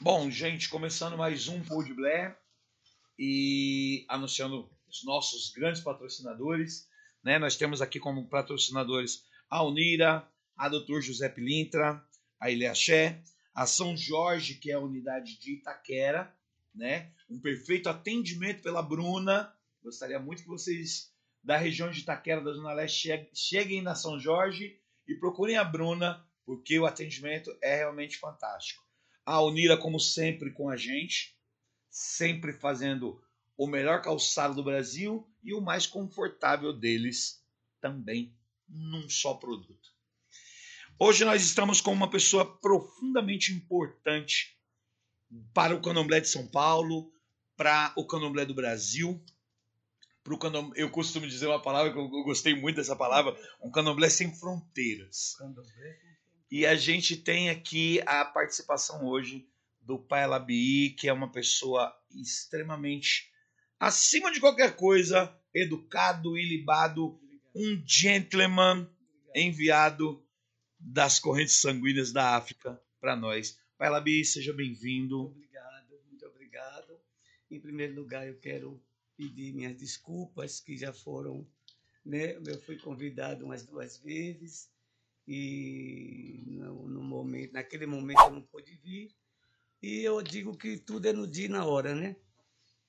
Bom, gente, começando mais um Pod Blair e anunciando os nossos grandes patrocinadores. Né? Nós temos aqui como patrocinadores a Unira, a Dr. José Pilintra, a Ilhaxé, a São Jorge, que é a unidade de Itaquera, né? um perfeito atendimento pela Bruna. Gostaria muito que vocês da região de Itaquera, da Zona Leste, cheguem na São Jorge e procurem a Bruna, porque o atendimento é realmente fantástico. A Unira, como sempre, com a gente, sempre fazendo o melhor calçado do Brasil e o mais confortável deles também num só produto. Hoje nós estamos com uma pessoa profundamente importante para o Candomblé de São Paulo, para o Candomblé do Brasil, para o Candomblé, eu costumo dizer uma palavra que eu gostei muito dessa palavra, um Candomblé sem fronteiras. Candomblé. E a gente tem aqui a participação hoje do Pai Labi, que é uma pessoa extremamente acima de qualquer coisa, educado, ilibado, um gentleman enviado das correntes sanguíneas da África para nós. Pai Labi, seja bem-vindo. Obrigado, muito obrigado. Em primeiro lugar, eu quero pedir minhas desculpas, que já foram, né? Eu fui convidado umas duas vezes e no, no momento, naquele momento eu não pude vir. E eu digo que tudo é no dia e na hora, né?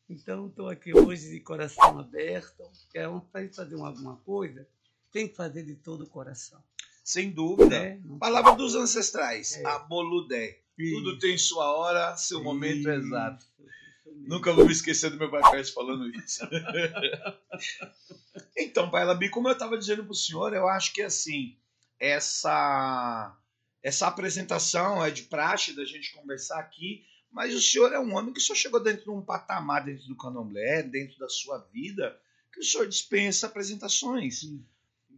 Então, estou aqui hoje de coração aberto. É um, para fazer alguma coisa, tem que fazer de todo o coração. Sem dúvida. É, Palavra dos ancestrais, é. a boludé. Tudo tem sua hora, seu isso. momento exato. Nunca vou me esquecer do meu pai Pérez falando isso. então, Pai Labi, como eu estava dizendo para o senhor, eu acho que assim, essa, essa apresentação é de praxe da gente conversar aqui, mas o senhor é um homem que só chegou dentro de um patamar dentro do candomblé, dentro da sua vida, que o senhor dispensa apresentações. Sim.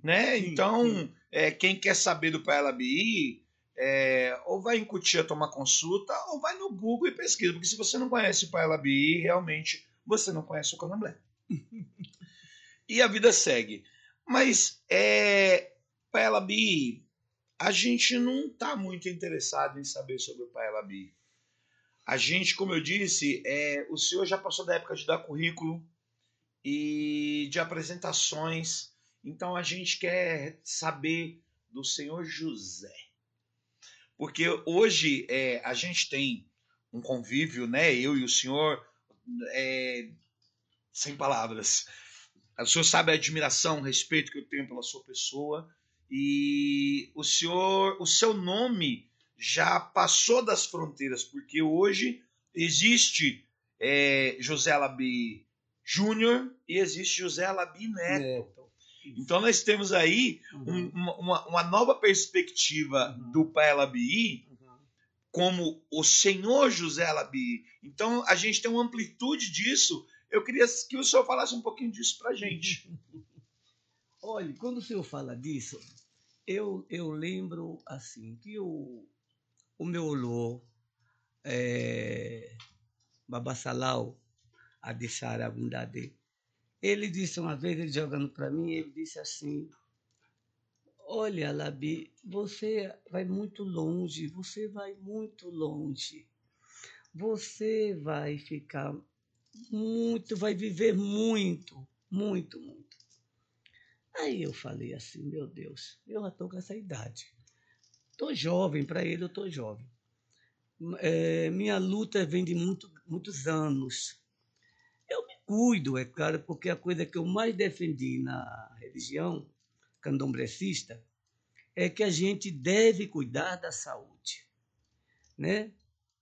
Né? Sim, então, sim. É, quem quer saber do Pai Labi, é, ou vai em Cutia tomar consulta, ou vai no Google e pesquisa, porque se você não conhece o Pai Labi, realmente você não conhece o candomblé. e a vida segue. Mas, é, Pai Labi, a gente não está muito interessado em saber sobre o Pai Labi. A gente, como eu disse, é, o senhor já passou da época de dar currículo e de apresentações. Então a gente quer saber do senhor José. Porque hoje é, a gente tem um convívio, né? Eu e o senhor, é, sem palavras. O senhor sabe a admiração, o respeito que eu tenho pela sua pessoa. E o senhor, o seu nome já passou das fronteiras, porque hoje existe é, José Alabi Júnior e existe José Alabi Neto. Neto. Então nós temos aí uhum. um, uma, uma, nova perspectiva uhum. do Pai Alabi uhum. como o Senhor José Alabi. Então a gente tem uma amplitude disso. Eu queria que o senhor falasse um pouquinho disso para gente. Olha, quando o senhor fala disso, eu, eu lembro assim que o, o meu olor, é, Babassalau, a deixar a. Ele disse uma vez, ele jogando para mim, ele disse assim: Olha, Labi, você vai muito longe, você vai muito longe. Você vai ficar muito, vai viver muito, muito, muito. Aí eu falei assim, meu Deus, eu já estou com essa idade. Estou jovem, para ele eu estou jovem. É, minha luta vem de muito, muitos anos. Eu me cuido, é claro, porque a coisa que eu mais defendi na religião candomblecista é que a gente deve cuidar da saúde, né?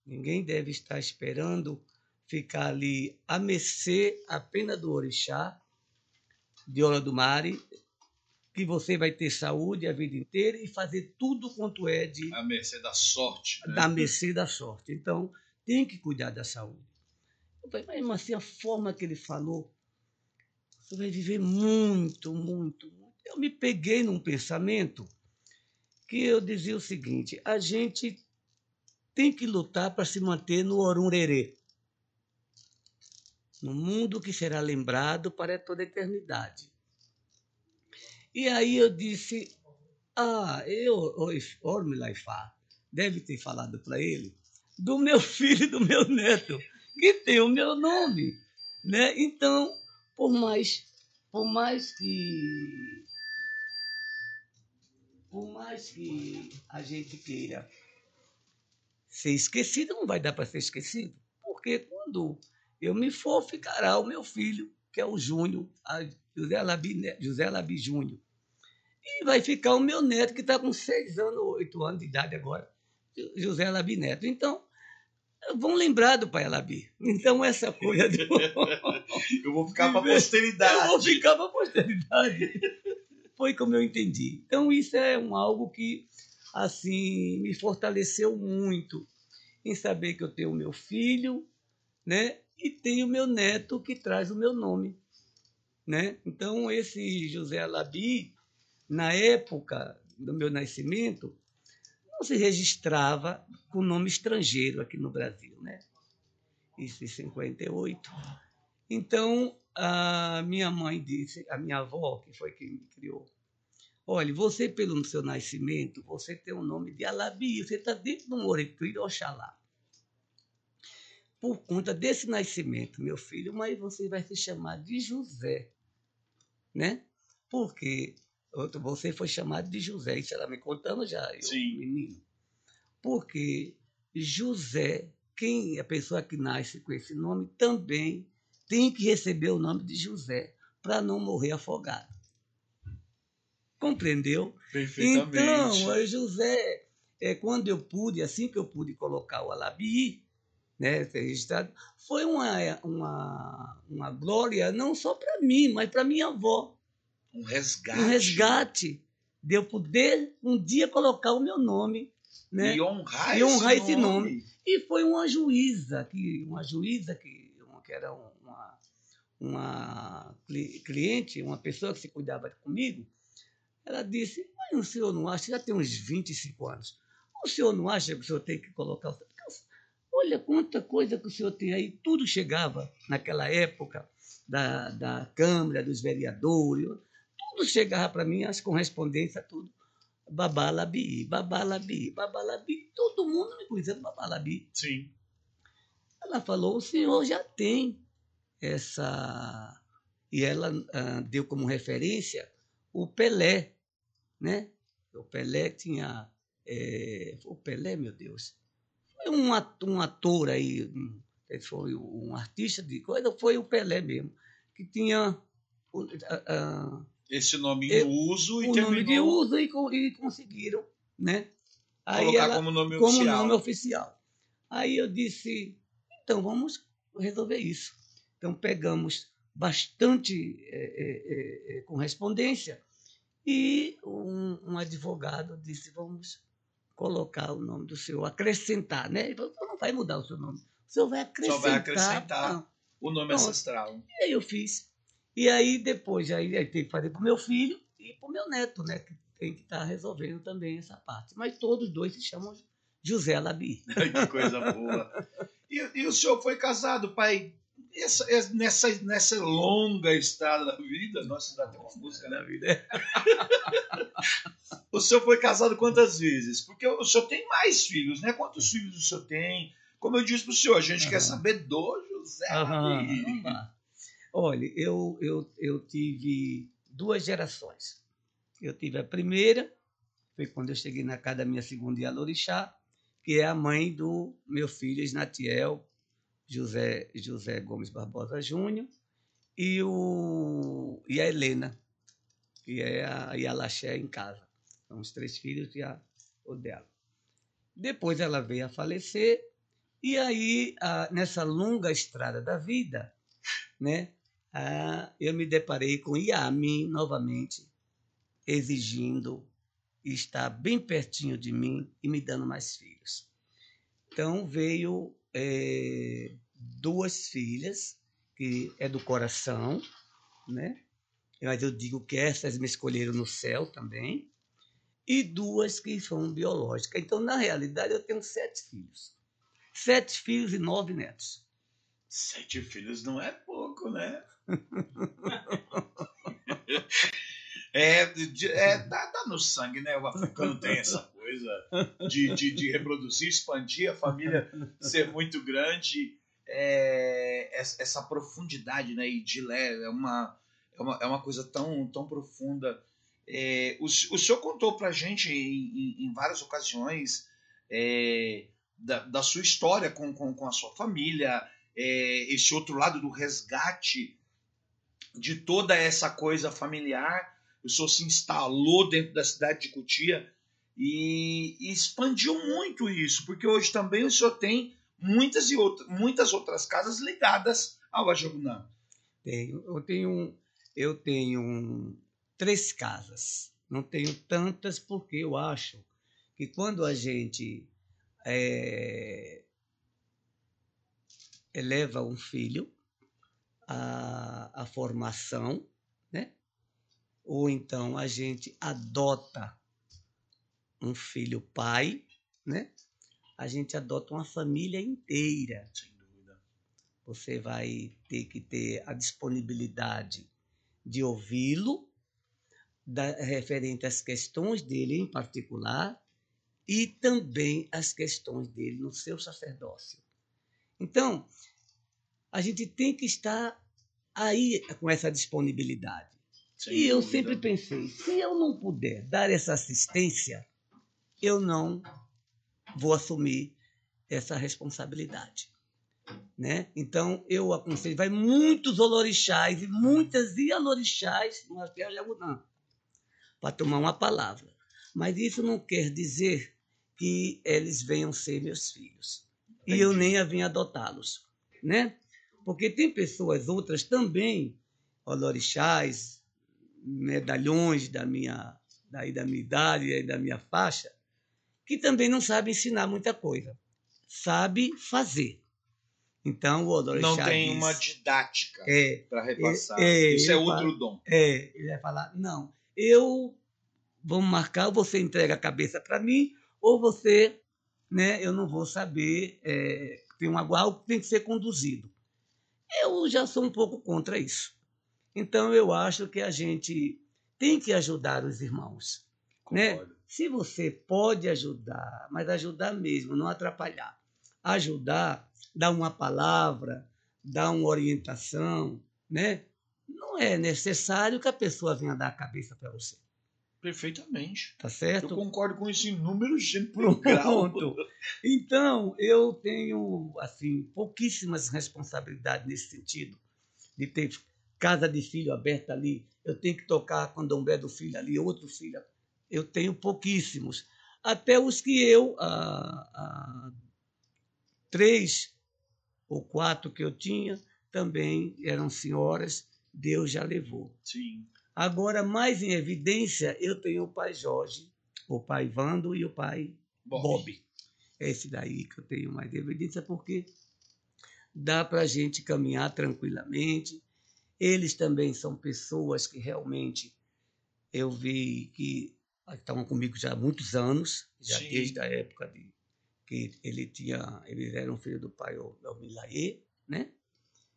Ninguém deve estar esperando ficar ali a mercê apenas do orixá, de Ola do Mare, que você vai ter saúde a vida inteira e fazer tudo quanto é de. A mercê da sorte. Né? Da mercê da sorte. Então, tem que cuidar da saúde. Eu falei, mas assim, a forma que ele falou, você vai viver muito, muito, muito. Eu me peguei num pensamento que eu dizia o seguinte: a gente tem que lutar para se manter no Orunrerê. No mundo que será lembrado para toda a eternidade. E aí eu disse, ah, eu, Ormilaifá, deve ter falado para ele, do meu filho e do meu neto, que tem o meu nome. Né? Então, por mais, por mais que. Por mais que a gente queira ser esquecido, não vai dar para ser esquecido. Porque quando eu me for, ficará o meu filho, que é o Júnior, José Labi, José Labi Júnior. E vai ficar o meu neto, que está com seis anos, oito anos de idade agora, José Labi Neto. Então, vão lembrar do pai Labi. Então, essa coisa do... Eu vou ficar para a posteridade. Eu vou ficar para a posteridade. Foi como eu entendi. Então, isso é um algo que, assim, me fortaleceu muito em saber que eu tenho o meu filho, né? E tenho o meu neto que traz o meu nome, né? Então, esse José Labi, na época do meu nascimento, não se registrava com nome estrangeiro aqui no Brasil, né? Isso em 58. Então, a minha mãe disse, a minha avó, que foi quem me criou, olha, você pelo seu nascimento, você tem o nome de Alabi, você está dentro do Moretuí Oxalá. Por conta desse nascimento, meu filho, mas você vai se chamar de José, né? Porque você foi chamado de José, isso ela me contando já, eu, Sim. menino. Porque José, quem a pessoa que nasce com esse nome, também tem que receber o nome de José para não morrer afogado. Compreendeu? Perfeitamente. Então, José, é, quando eu pude, assim que eu pude colocar o Alabi, né, registrado, foi uma, uma, uma glória não só para mim, mas para minha avó um resgate. Um resgate de eu poder um dia colocar o meu nome. Né? E honrar, e honrar esse, esse nome. nome. E foi uma juíza, que, uma juíza que, que era uma, uma cliente, uma pessoa que se cuidava comigo, ela disse, mas o senhor não acha, já tem uns 25 anos, o senhor não acha que o senhor tem que colocar o Olha quanta coisa que o senhor tem aí, tudo chegava naquela época da, da Câmara, dos vereadores, tudo chegava para mim, as correspondências, tudo. Babalabi, babalabi, babalabi. Todo mundo me conhecia babalabi. Sim. Ela falou: o senhor já tem essa. E ela ah, deu como referência o Pelé, né? O Pelé tinha. É, o Pelé, meu Deus. Foi um ator, um ator aí, um, foi um artista de coisa, foi o Pelé mesmo, que tinha. Uh, esse nome em uso e o terminou... nome de uso e, e conseguiram, né? Aí Colocar ela, como nome como oficial. nome oficial. Aí eu disse, então vamos resolver isso. Então pegamos bastante é, é, é, correspondência e um, um, advogado disse, vamos colocar o nome do senhor, acrescentar, né? Ele falou, não vai mudar o seu nome, o senhor vai acrescentar. Só vai acrescentar o nome então, ancestral. E aí eu fiz. E aí depois aí, aí tem que fazer para o meu filho e para o meu neto, né? Que tem que estar tá resolvendo também essa parte. Mas todos dois se chamam José Labi. que coisa boa. E, e, o senhor foi casado, pai? Essa, nessa, nessa longa estrada da vida, nossa, dá até uma música na vida. o senhor foi casado quantas vezes? Porque o senhor tem mais filhos, né? Quantos filhos o senhor tem? Como eu disse para o senhor, a gente uhum. quer saber do José Labi. Uhum. Olha, eu, eu, eu tive duas gerações. Eu tive a primeira, foi quando eu cheguei na casa da minha segunda Yalorixá, que é a mãe do meu filho Isnatiel José, José Gomes Barbosa Júnior, e, o, e a Helena, que é a Yalaxé em casa. São os três filhos e a, o dela. Depois ela veio a falecer, e aí, a, nessa longa estrada da vida, né, ah, eu me deparei com Yamin novamente, exigindo estar bem pertinho de mim e me dando mais filhos. Então veio é, duas filhas, que é do coração, né? Mas eu digo que essas me escolheram no céu também, e duas que são biológicas. Então, na realidade, eu tenho sete filhos. Sete filhos e nove netos. Sete filhos não é pouco, né? É, é dá, dá, no sangue, né? O africano tem essa coisa de, de, de reproduzir, expandir a família, ser muito grande. É, essa profundidade, né? E de lé é uma, é uma, é uma coisa tão, tão profunda. É, o, o senhor contou pra gente em, em, em várias ocasiões é, da, da, sua história com, com, com a sua família, é, esse outro lado do resgate de toda essa coisa familiar. O senhor se instalou dentro da cidade de Cutia e, e expandiu muito isso, porque hoje também o senhor tem muitas e outras, muitas outras casas ligadas ao Ajagunã. Tenho, eu tenho, eu tenho três casas. Não tenho tantas porque eu acho que quando a gente é, eleva um filho à, à formação, né? ou então a gente adota um filho pai, né? a gente adota uma família inteira. Sem dúvida. Você vai ter que ter a disponibilidade de ouvi-lo, referente às questões dele em particular, e também as questões dele no seu sacerdócio. Então, a gente tem que estar aí com essa disponibilidade. Sem e eu sempre pensei, se eu não puder dar essa assistência, eu não vou assumir essa responsabilidade. Né? Então, eu aconselho, vai muitos olorixás e muitas ialorixás no Arqueiro de Agudã para tomar uma palavra. Mas isso não quer dizer que eles venham ser meus filhos. Entendi. E eu nem a vim adotá-los, né? Porque tem pessoas outras também, olorixás, medalhões da minha, daí da minha idade e da minha faixa, que também não sabem ensinar muita coisa. Sabe fazer. Então o olorixá Não tem diz, uma didática é, para repassar. É, Isso é outro fala, dom. É, ele vai falar, não, eu vamos marcar, você entrega a cabeça para mim, ou você, né, eu não vou saber, é, tem um algo que tem que ser conduzido. Eu já sou um pouco contra isso. Então eu acho que a gente tem que ajudar os irmãos, né? Se você pode ajudar, mas ajudar mesmo, não atrapalhar. Ajudar, dar uma palavra, dar uma orientação, né? Não é necessário que a pessoa venha dar a cabeça para você. Perfeitamente. Tá certo? Eu concordo com isso em números, gênero, grau. Então, eu tenho, assim, pouquíssimas responsabilidades nesse sentido, de ter casa de filho aberta ali, eu tenho que tocar candomblé do filho ali, outro filho. Eu tenho pouquíssimos. Até os que eu, há, há três ou quatro que eu tinha, também eram senhoras, Deus já levou. Sim. Agora, mais em evidência, eu tenho o pai Jorge, o pai Vando e o pai Bob. Bob. Esse daí que eu tenho mais em evidência, porque dá para a gente caminhar tranquilamente. Eles também são pessoas que realmente eu vi que estavam comigo já há muitos anos, já Sim. desde a época de que ele tinha, eles eram filho do pai o Milaê, né?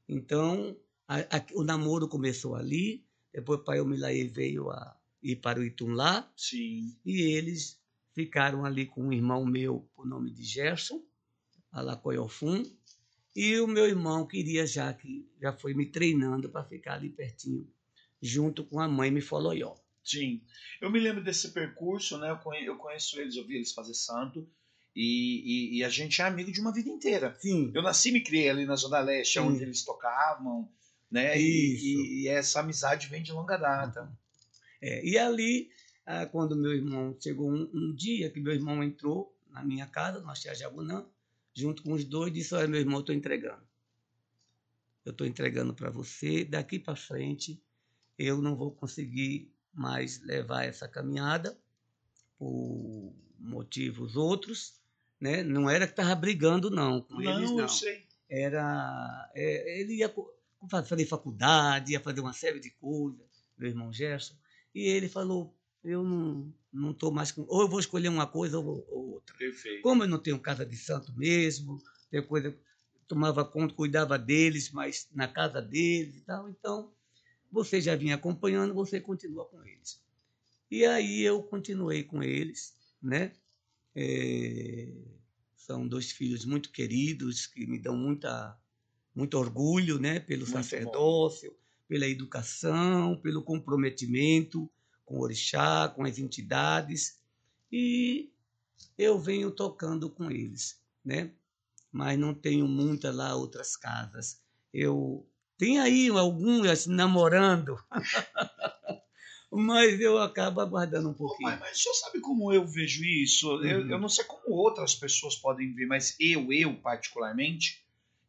Então, a, a, o namoro começou ali, depois o pai Omilaê veio a ir para o Itumlá. Sim. E eles ficaram ali com um irmão meu, por nome de Gerson, Alacoiofum. E o meu irmão queria já que já foi me treinando para ficar ali pertinho, junto com a mãe Mifoloió. Sim. Eu me lembro desse percurso, né? Eu conheço eles, eu vi eles fazer santo. E, e, e, a gente é amigo de uma vida inteira. Sim. Eu nasci e me criei ali na Zona Leste, Sim. onde eles tocavam né? E, e, essa amizade vem de longa data. É, e ali, ah, quando meu irmão chegou um, um, dia que meu irmão entrou na minha casa, no Axé Jabunã, junto com os dois, disse: Olha, meu irmão, eu estou entregando. Eu estou entregando para você. Daqui para frente, eu não vou conseguir mais levar essa caminhada por motivos outros. Né? Não era que estava brigando, não, com não, eles, não. Eu sei. Era, é, ele ia fazer faculdade, ia fazer uma série de coisas, meu irmão Gerson, e ele falou, eu não não estou mais com, ou eu vou escolher uma coisa ou, ou outra. Perfeito. Como eu não tenho casa de santo mesmo, depois eu tomava conta, cuidava deles, mas na casa deles e tal, então você já vinha acompanhando, você continua com eles. E aí eu continuei com eles, né? É, são dois filhos muito queridos que me dão muita, muito orgulho, né? Pelo muito sacerdócio, bom. pela educação, pelo comprometimento com o orixá, com as entidades. E eu venho tocando com eles, né? Mas não tenho muitas lá outras casas. Eu tenho aí algumas namorando. mas eu acabo aguardando um pouquinho. Mas, mas o senhor sabe como eu vejo isso? Uhum. Eu, eu, não sei como outras pessoas podem ver, mas eu, eu particularmente,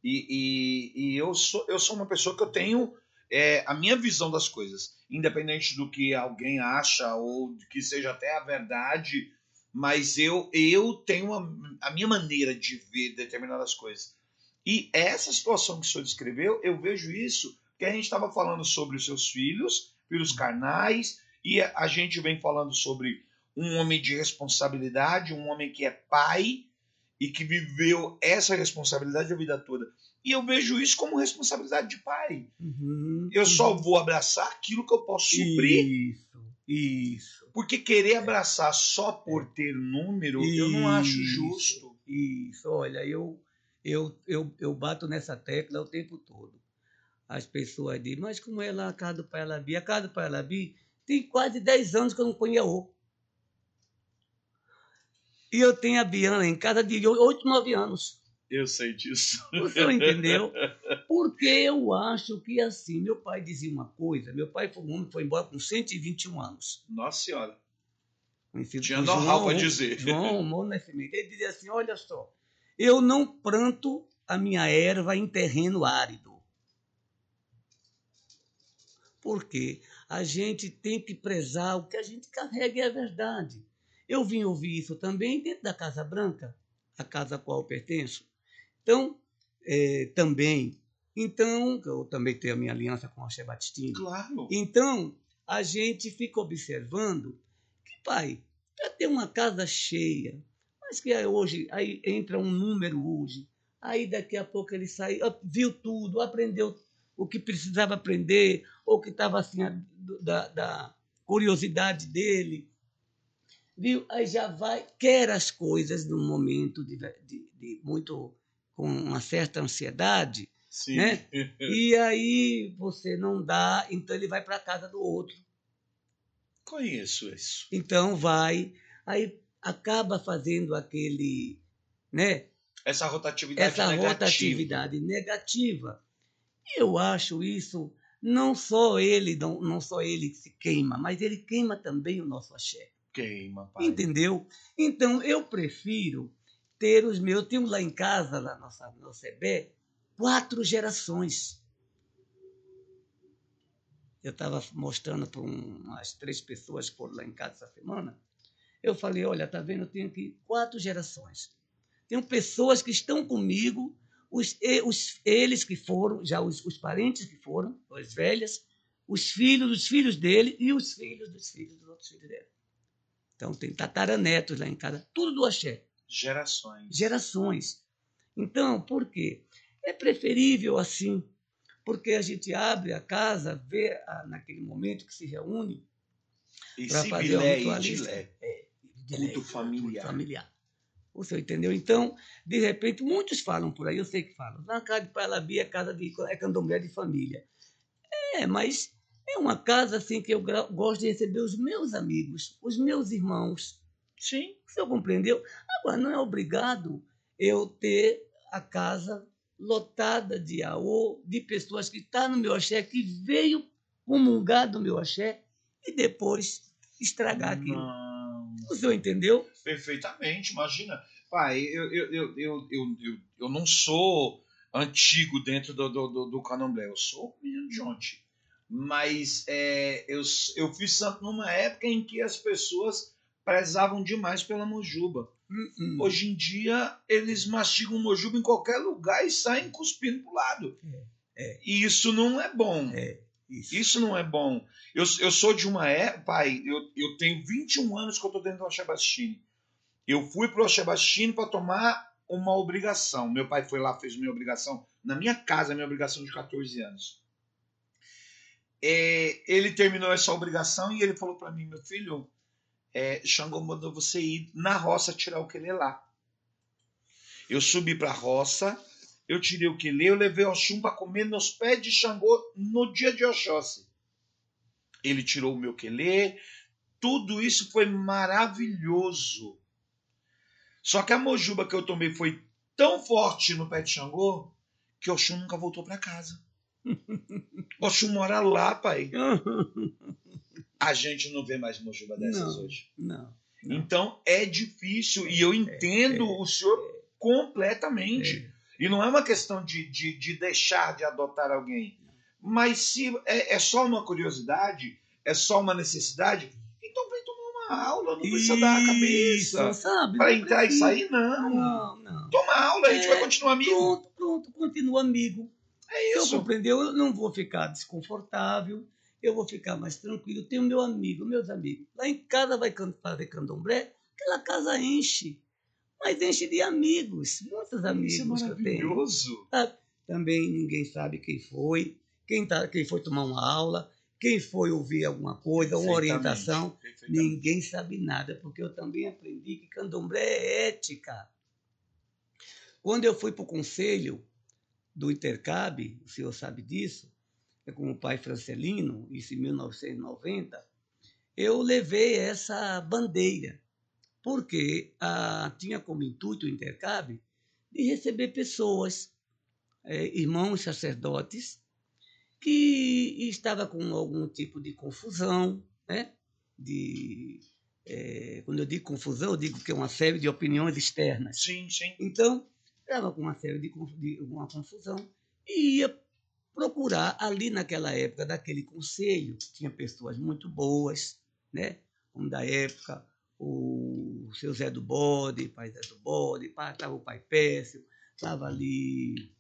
e, e, e eu, sou, eu sou uma pessoa que eu tenho é, a minha visão das coisas, independente do que alguém acha ou que seja até a verdade, mas eu, eu tenho a, a minha maneira de ver determinadas coisas. E essa situação que o senhor descreveu, eu vejo isso que a gente estava falando sobre os seus filhos, pelos carnais, e a gente vem falando sobre um homem de responsabilidade, um homem que é pai e que viveu essa responsabilidade a vida toda. E eu vejo isso como responsabilidade de pai. Uhum, eu só vou abraçar aquilo que eu posso suprir. Isso, isso. Porque querer abraçar só por ter número, isso, eu não acho justo. Isso, olha, eu, eu, eu, eu bato nessa tecla o tempo todo. As pessoas dizem, mas como é lá a casa do Pai Alabi? A casa do Pai Alabi tem quase 10 anos que eu não conheço. E eu tenho a Biana em casa de 8, 9 anos. Eu sei disso. Você não entendeu? Porque eu acho que assim, meu pai dizia uma coisa, meu pai foi um homem que foi embora com 121 anos. Nossa Senhora. Tinha know-how para dizer. João Mono Nascimento. Ele dizia assim: olha só, eu não planto a minha erva em terreno árido. Porque a gente tem que prezar o que a gente carrega e é verdade. Eu vim ouvir isso também dentro da Casa Branca, a casa a qual eu pertenço. Então, é, também, então, eu também tenho a minha aliança com o Che Batistini. Claro. Então, a gente fica observando que, pai, para ter uma casa cheia, mas que hoje, aí entra um número hoje, aí daqui a pouco ele sai, viu tudo, aprendeu o que precisava aprender, ou que estava assim, da, da curiosidade dele, viu? Aí já vai, quer as coisas num momento de, de, de muito com uma certa ansiedade, Sim. né? E aí você não dá, então ele vai para a casa do outro. Conheço isso. Então vai, aí acaba fazendo aquele, né? Essa rotatividade Essa negativa. rotatividade negativa. E eu acho isso não só ele, não, não só ele que se queima, mas ele queima também o nosso axé. Queima, pai. Entendeu? Então eu prefiro ter os meus. Temos lá em casa, na nossa, no CB, quatro gerações. Eu estava mostrando para umas três pessoas que foram lá em casa essa semana. Eu falei: olha, tá vendo? Eu tenho aqui quatro gerações. Tenho pessoas que estão comigo, os, os, eles que foram, já os, os parentes que foram, as velhas, os filhos dos filhos dele e os filhos dos filhos dos outros filhos dele. Então tem tataranetos lá em casa, tudo do axé. Gerações. Gerações. Então, por quê? É preferível assim, porque a gente abre a casa, vê a, naquele momento que se reúne para fazer bilé, a ritualista. É, culto familiar. familiar. Você entendeu? Então, de repente, muitos falam por aí, eu sei que falam, na casa de Palabi é casa de é candomblé de família. É, mas é uma casa assim que eu gosto de receber os meus amigos, os meus irmãos. Sim. O senhor compreendeu? Agora, não é obrigado eu ter a casa lotada de AO, de pessoas que estão tá no meu axé, que veio comungar do meu axé e depois estragar aquilo. Não. O senhor entendeu? Perfeitamente, imagina. Pai, eu, eu, eu, eu, eu, eu, não sou antigo dentro do, do, do, do candomblé, eu sou menino de ontem. Mas é, eu, eu fiz santo numa época em que as pessoas prezavam demais pela mojuba. Uh -uh. Hoje em dia, eles mastigam mojuba em qualquer lugar e saem cuspindo pro lado. É, é. E isso não é bom. É, isso. isso. não é bom. Eu, eu sou de uma época, pai, eu, eu tenho 21 anos que eu tô dentro do Achabastini. Eu fui pro Achabastini para tomar uma obrigação. Meu pai foi lá, fez minha obrigação na minha casa, minha obrigação de 14 anos. É, ele terminou essa obrigação e ele falou para mim, meu filho, é, Xangô mandou você ir na roça tirar o quelê lá. Eu subi para a roça, eu tirei o quelê, eu levei o Oxum para comer nos pés de Xangô no dia de Oxóssi. Ele tirou o meu quelê, tudo isso foi maravilhoso. Só que a mojuba que eu tomei foi tão forte no pé de Xangô que Oxum nunca voltou para casa. Oxum mora lá, pai. A gente não vê mais mojuba dessas Não, hoje. Não. não. Então é difícil e eu entendo é, o senhor completamente. E não é uma questão de, de, de deixar de adotar alguém. Mas se é, é só uma curiosidade, é só uma necessidade, então vem tomar uma aula, não precisa dar a cabeça. Isso? Para entrar e precisa. sair, não. Não, não. Toma aula, a gente É, vai continuar amigo. Pronto, pronto, continua amigo. É isso. compreendeu, eu não vou ficar desconfortável, eu vou ficar mais tranquilo. Tenho meu amigo, meus amigos. Lá em casa vai fazer candomblé, aquela casa enche. Mas enche de amigos, muitos amigos Isso é que eu tenho. maravilhoso. Também ninguém sabe quem foi, quem, tá, quem foi tomar uma aula, quem foi ouvir alguma coisa, uma orientação. Ninguém sabe nada, porque eu também aprendi que candomblé é ética. Quando eu fui para o conselho do Intercab, o senhor sabe disso, é com o pai Francelino, isso em 1990, eu levei essa bandeira, porque ah, tinha como intuito o Intercab de receber pessoas, eh, irmãos sacerdotes, que estava com algum tipo de confusão, né? de eh, quando eu digo confusão, eu digo que é uma série de opiniões externas. Sim, sim. Então, estava com uma série de, de uma confusão e ia procurar ali naquela época daquele conselho, tinha pessoas muito boas, né? Como da época o seu Zé do Bode, pai Zé do Bode, estava o pai Pécio, estava ali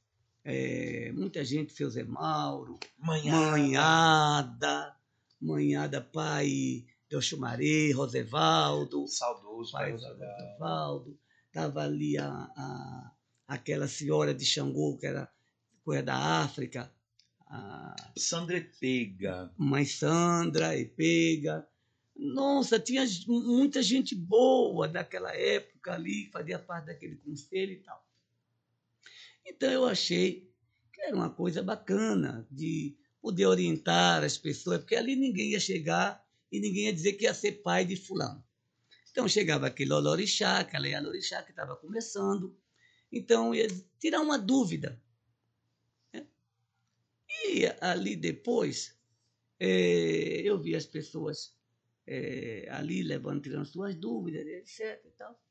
eh, muita gente, seu Zé Mauro. Manhada, Manhada pai Delchumaré, Rosevaldo, Saudoso, pai pai. Rosevaldo, estava ali a, a, aquela senhora de Xangô, que era coisa da África, a Sandra Pega. mãe Sandra, Epega. Nossa, tinha muita gente boa daquela época ali, fazia parte daquele conselho e tal. Então eu achei que era uma coisa bacana de poder orientar as pessoas, porque ali ninguém ia chegar e ninguém ia dizer que ia ser pai de fulano. Então chegava aquele olorixá, aquela olorixá que estava começando, então ia tirar uma dúvida. né? E ali depois, eh, eu vi as pessoas eh, ali levando, tirando suas dúvidas, etc. E tal.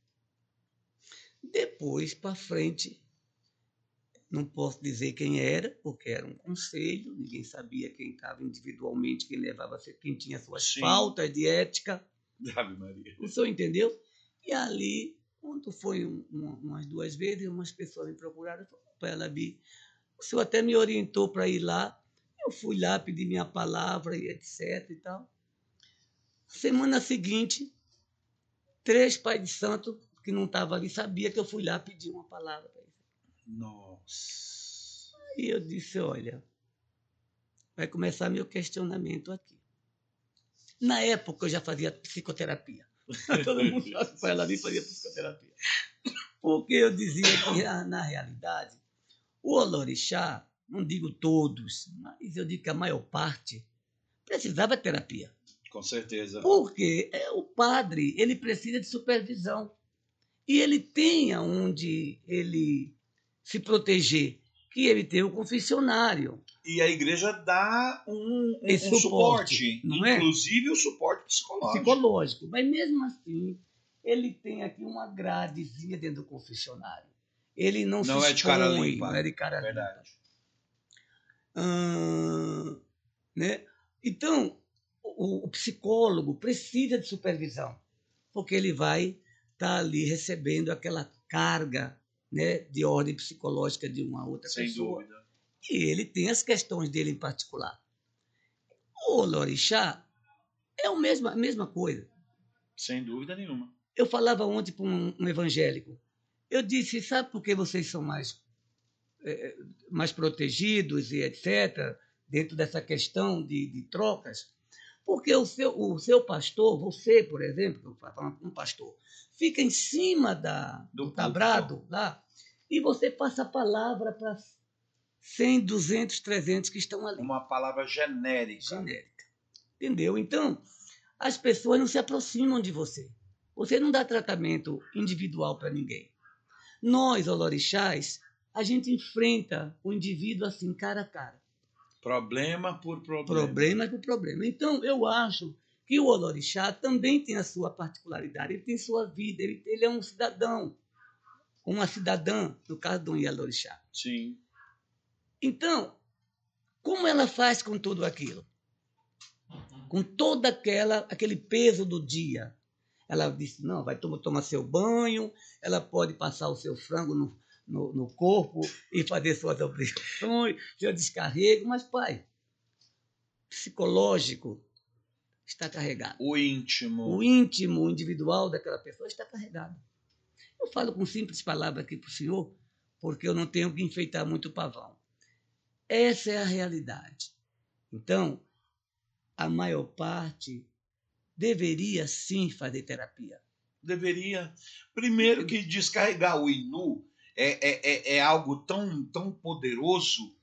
Depois, para frente, não posso dizer quem era, porque era um conselho, ninguém sabia quem estava individualmente, quem levava, quem tinha suas Sim. faltas de ética. Ave Maria. O senhor entendeu? E ali, quando foi um- uma- umas duas vezes, umas pessoas me procuraram para ela vir. O senhor até me orientou para ir lá. Eu fui lá, pedi minha palavra e etc e tal. Semana seguinte, três pais de santo que não estavam ali sabia que eu fui lá pedir uma palavra para eles. Nossa. E eu disse, olha, vai começar meu questionamento aqui. Na época eu já fazia psicoterapia. Todo mundo ela ali fazia psicoterapia. Porque eu dizia que, ah, na realidade, o Olorixá, não digo todos, mas eu digo que a maior parte, precisava de terapia. Com certeza. Porque é, o padre, ele precisa de supervisão. E ele tem aonde ele se proteger, que ele tem o confessionário. E a igreja dá um, um, um suporte, suporte, é? inclusive o suporte psicológico. psicológico. Mas mesmo assim, ele tem aqui uma gradezinha dentro do confessionário. Ele não, Não se é de cara expõe, limpa. Não é de cara É verdade. Ahn, né? Então, o, o psicólogo precisa de supervisão, porque ele vai estar ali recebendo aquela carga né, de ordem psicológica de uma outra Sem pessoa. dúvida. E ele tem as questões dele em particular. O Lorixá é a mesma, a mesma coisa. Sem dúvida nenhuma. Eu falava ontem para um, um evangélico. Eu disse, sabe por que vocês são mais, eh, mais protegidos e etc., dentro dessa questão de, de trocas, porque o seu, o seu pastor, você, por exemplo, um pastor, fica em cima da, do, do tabrado lá e você passa a palavra para 100, 200, 300 que estão ali. Uma palavra genérica. Genérica. Entendeu? Então, as pessoas não se aproximam de você. Você não dá tratamento individual para ninguém. Nós, olorixás, a gente enfrenta o indivíduo assim, cara a cara. Problema por problema. Problema por problema. Então, eu acho que o olorixá também tem a sua particularidade, ele tem sua vida, ele, ele é um cidadão, uma cidadã, no caso do Olorixá. Sim. Então, como ela faz com tudo aquilo? Com todo aquela, aquele peso do dia. Ela disse, não, vai tomar, tomar seu banho, ela pode passar o seu frango no, no, no corpo e fazer suas obrigações, seu descarrego, mas, pai, psicológico está carregado. O íntimo. O íntimo, individual daquela pessoa está carregado. Eu falo com simples palavras aqui para o senhor, porque eu não tenho que enfeitar muito o pavão. Essa é a realidade. Então, a maior parte deveria sim fazer terapia. Deveria. Primeiro que descarregar o Inu é, é, é, é algo tão, tão poderoso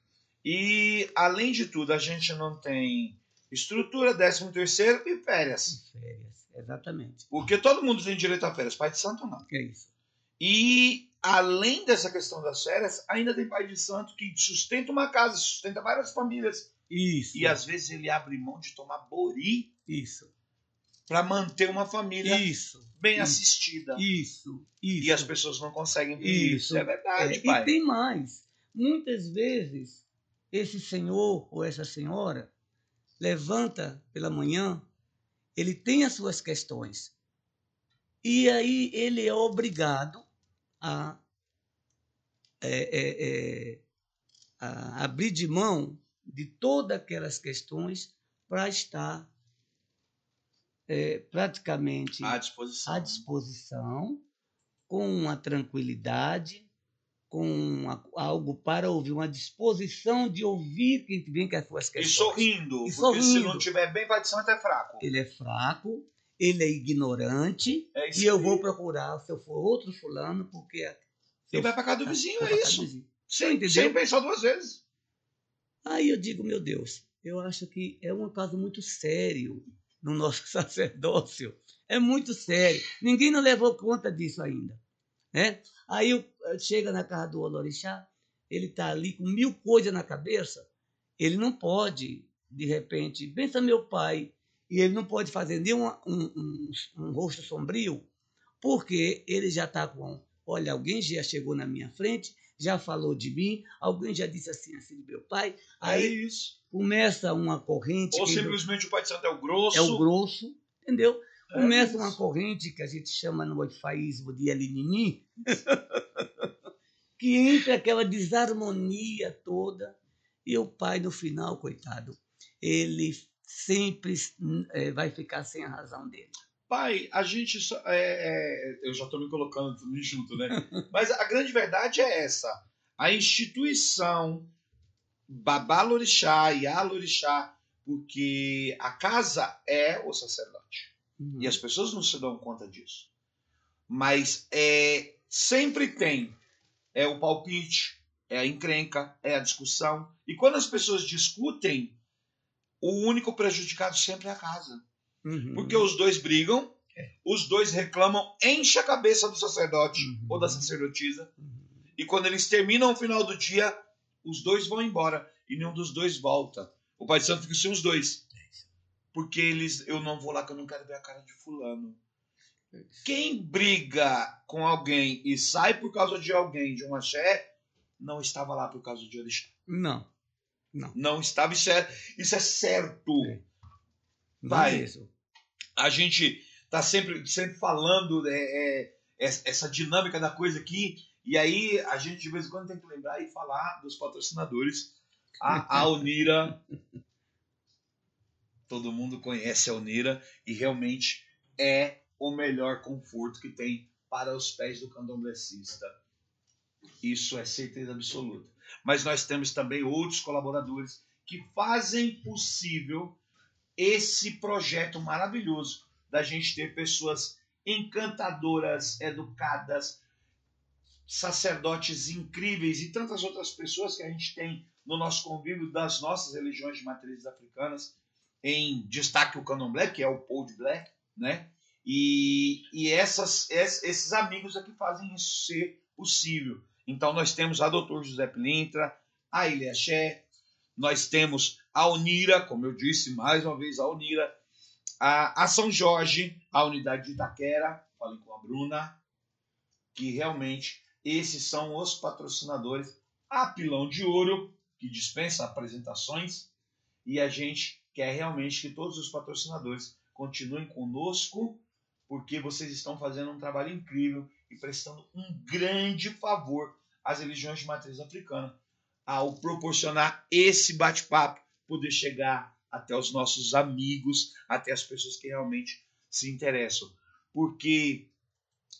e, além de tudo, a gente não tem estrutura, décimo terceiro e férias. Férias, exatamente. Porque todo mundo tem direito a férias, pai de santo não. É isso. E, além dessa questão das férias, ainda tem pai de santo que sustenta uma casa, sustenta várias famílias. Isso. E, às vezes, ele abre mão de tomar bori. Isso para manter uma família isso, bem isso, assistida. Isso, isso. E as pessoas não conseguem ver isso. isso. É verdade, é, pai. E tem mais. Muitas vezes, esse senhor ou essa senhora levanta pela manhã, ele tem as suas questões. E aí ele é obrigado a, é, é, é a abrir de mão de todas aquelas questões para estar é, praticamente à disposição. à disposição, com uma tranquilidade, com uma, algo para ouvir, uma disposição de ouvir quem vem com as suas questões. E sorrindo, e porque sorrindo. se não tiver bem, vai de santo é fraco. Ele é fraco, ele é ignorante, é e eu vou procurar, se eu for outro fulano, porque... E vai para casa do vizinho, é isso. Sem, sem pensar duas vezes. Aí eu digo, meu Deus, eu acho que é um caso muito sério no nosso sacerdócio. É muito sério. Ninguém não levou conta disso ainda. Né? Aí chega na casa do Olorixá, ele está ali com mil coisas na cabeça, ele não pode, de repente, pensa meu pai, e ele não pode fazer nem um, um, um rosto sombrio, porque ele já está com, olha, alguém já chegou na minha frente, já falou de mim, alguém já disse assim, assim, meu pai, é aí é isso começa uma corrente. Ou simplesmente o Pai de Santo é o grosso. É o grosso, entendeu? É começa é uma corrente que a gente chama no orfaísmo de Elinini, que entra aquela desarmonia toda, e o pai, no final, coitado, ele sempre é, vai ficar sem a razão dele. Pai, a gente. Só, é, é, eu já estou me colocando tudo junto, né? Mas a grande verdade é essa. A instituição Babalorixá e Alorixá, porque a casa é o sacerdote. Uhum. E as pessoas não se dão conta disso. Mas é, sempre tem é o palpite, é a encrenca, é a discussão. E quando as pessoas discutem, o único prejudicado sempre é a casa. Uhum. Porque os dois brigam, é. os dois reclamam, enche a cabeça do sacerdote uhum. ou da sacerdotisa. Uhum. E quando eles terminam o final do dia, os dois vão embora e nenhum dos dois volta. O Pai Santo fica sem os dois. Porque eles, eu não vou lá que eu não quero ver a cara de fulano. Quem briga com alguém e sai por causa de alguém, de um axé, não estava lá por causa de orixá. Não. Não. Não estava, isso é, isso é certo. É. Vai. Isso. A gente tá sempre, sempre falando é, é, essa dinâmica da coisa aqui e aí a gente de vez em quando tem que lembrar e falar dos patrocinadores. A, a Unira, todo mundo conhece a Unira e realmente é o melhor conforto que tem para os pés do candomblessista. Isso é certeza absoluta. Mas nós temos também outros colaboradores que fazem possível esse projeto maravilhoso da gente ter pessoas encantadoras, educadas, sacerdotes incríveis e tantas outras pessoas que a gente tem no nosso convívio das nossas religiões de matrizes africanas, em destaque o Candomblé, que é o Paul de Black, né? E, e essas, esses amigos aqui fazem isso ser possível. Então nós temos a Doutor José Pilintra, a Ilha Xé, nós temos a Unira, como eu disse mais uma vez, a Unira, a, a São Jorge, a unidade de Itaquera, falei com a Bruna, que realmente esses são os patrocinadores. A Pilão de Ouro, que dispensa apresentações, e a gente quer realmente que todos os patrocinadores continuem conosco, porque vocês estão fazendo um trabalho incrível e prestando um grande favor às religiões de matriz africana ao proporcionar esse bate-papo, poder chegar até os nossos amigos, até as pessoas que realmente se interessam. Porque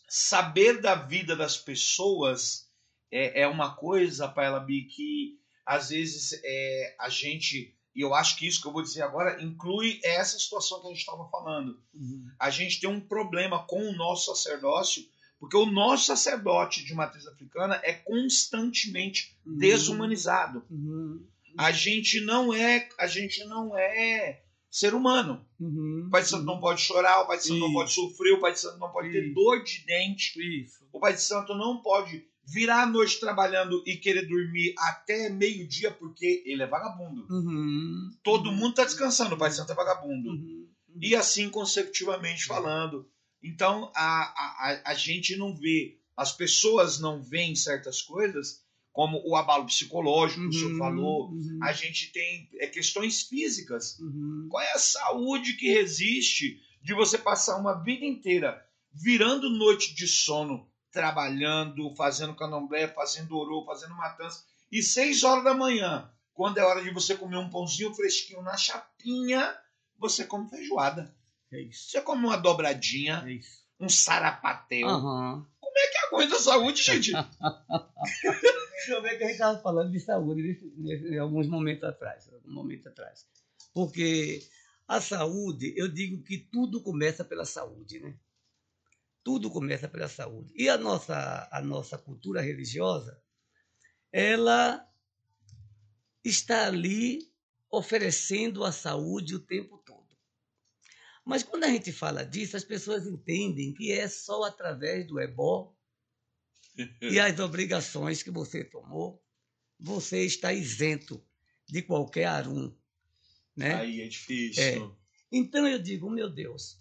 saber da vida das pessoas é, é uma coisa, Paela Bi, que às vezes é, a gente, e eu acho que isso que eu vou dizer agora inclui essa situação que a gente estava falando. Uhum. A gente tem um problema com o nosso sacerdócio, porque o nosso sacerdote de matriz africana é constantemente uhum. desumanizado. Uhum. A gente não é, a gente não é ser humano. Uhum, o Pai de Santo uhum. não pode chorar, o Pai de Santo Isso. não pode sofrer, o Pai de Santo não pode Isso. ter dor de dente. Isso. O Pai de Santo não pode virar a noite trabalhando e querer dormir até meio-dia porque ele é vagabundo. Uhum. Todo mundo está descansando, o Pai de Santo é vagabundo. Uhum. Uhum. E assim consecutivamente falando. Então a, a, a gente não vê, as pessoas não veem certas coisas como o abalo psicológico que o senhor uhum, falou, uhum. a gente tem é, questões físicas. Uhum. Qual é a saúde que resiste de você passar uma vida inteira virando noite de sono, trabalhando, fazendo candomblé, fazendo orô, fazendo matança, e seis horas da manhã, quando é hora de você comer um pãozinho fresquinho na chapinha, você come feijoada. É isso. Você come uma dobradinha, é um sarapatel. Uhum. Como é que aguenta a saúde, gente? Eu ver que a gente estava falando de saúde em alguns momentos atrás, algum momento atrás. Porque a saúde, eu digo que tudo começa pela saúde, né? Tudo começa pela saúde. E a nossa, a nossa cultura religiosa, ela está ali oferecendo a saúde o tempo todo. Mas quando a gente fala disso, as pessoas entendem que é só através do ebó, e as obrigações que você tomou, você está isento de qualquer arum. Né? Aí é difícil. É. Então eu digo, meu Deus,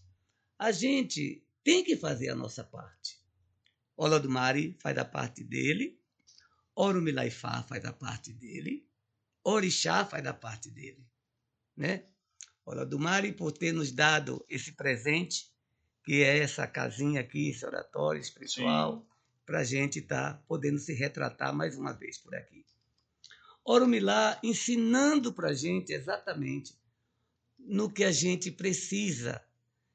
a gente tem que fazer a nossa parte. Olodumare faz a parte dele, Orumilaifá faz a parte dele, Orixá faz a parte dele. Né? Olodumare, por ter nos dado esse presente, que é essa casinha aqui, esse oratório espiritual, Sim para a gente estar tá podendo se retratar mais uma vez por aqui. Orumilá ensinando para a gente exatamente no que a gente precisa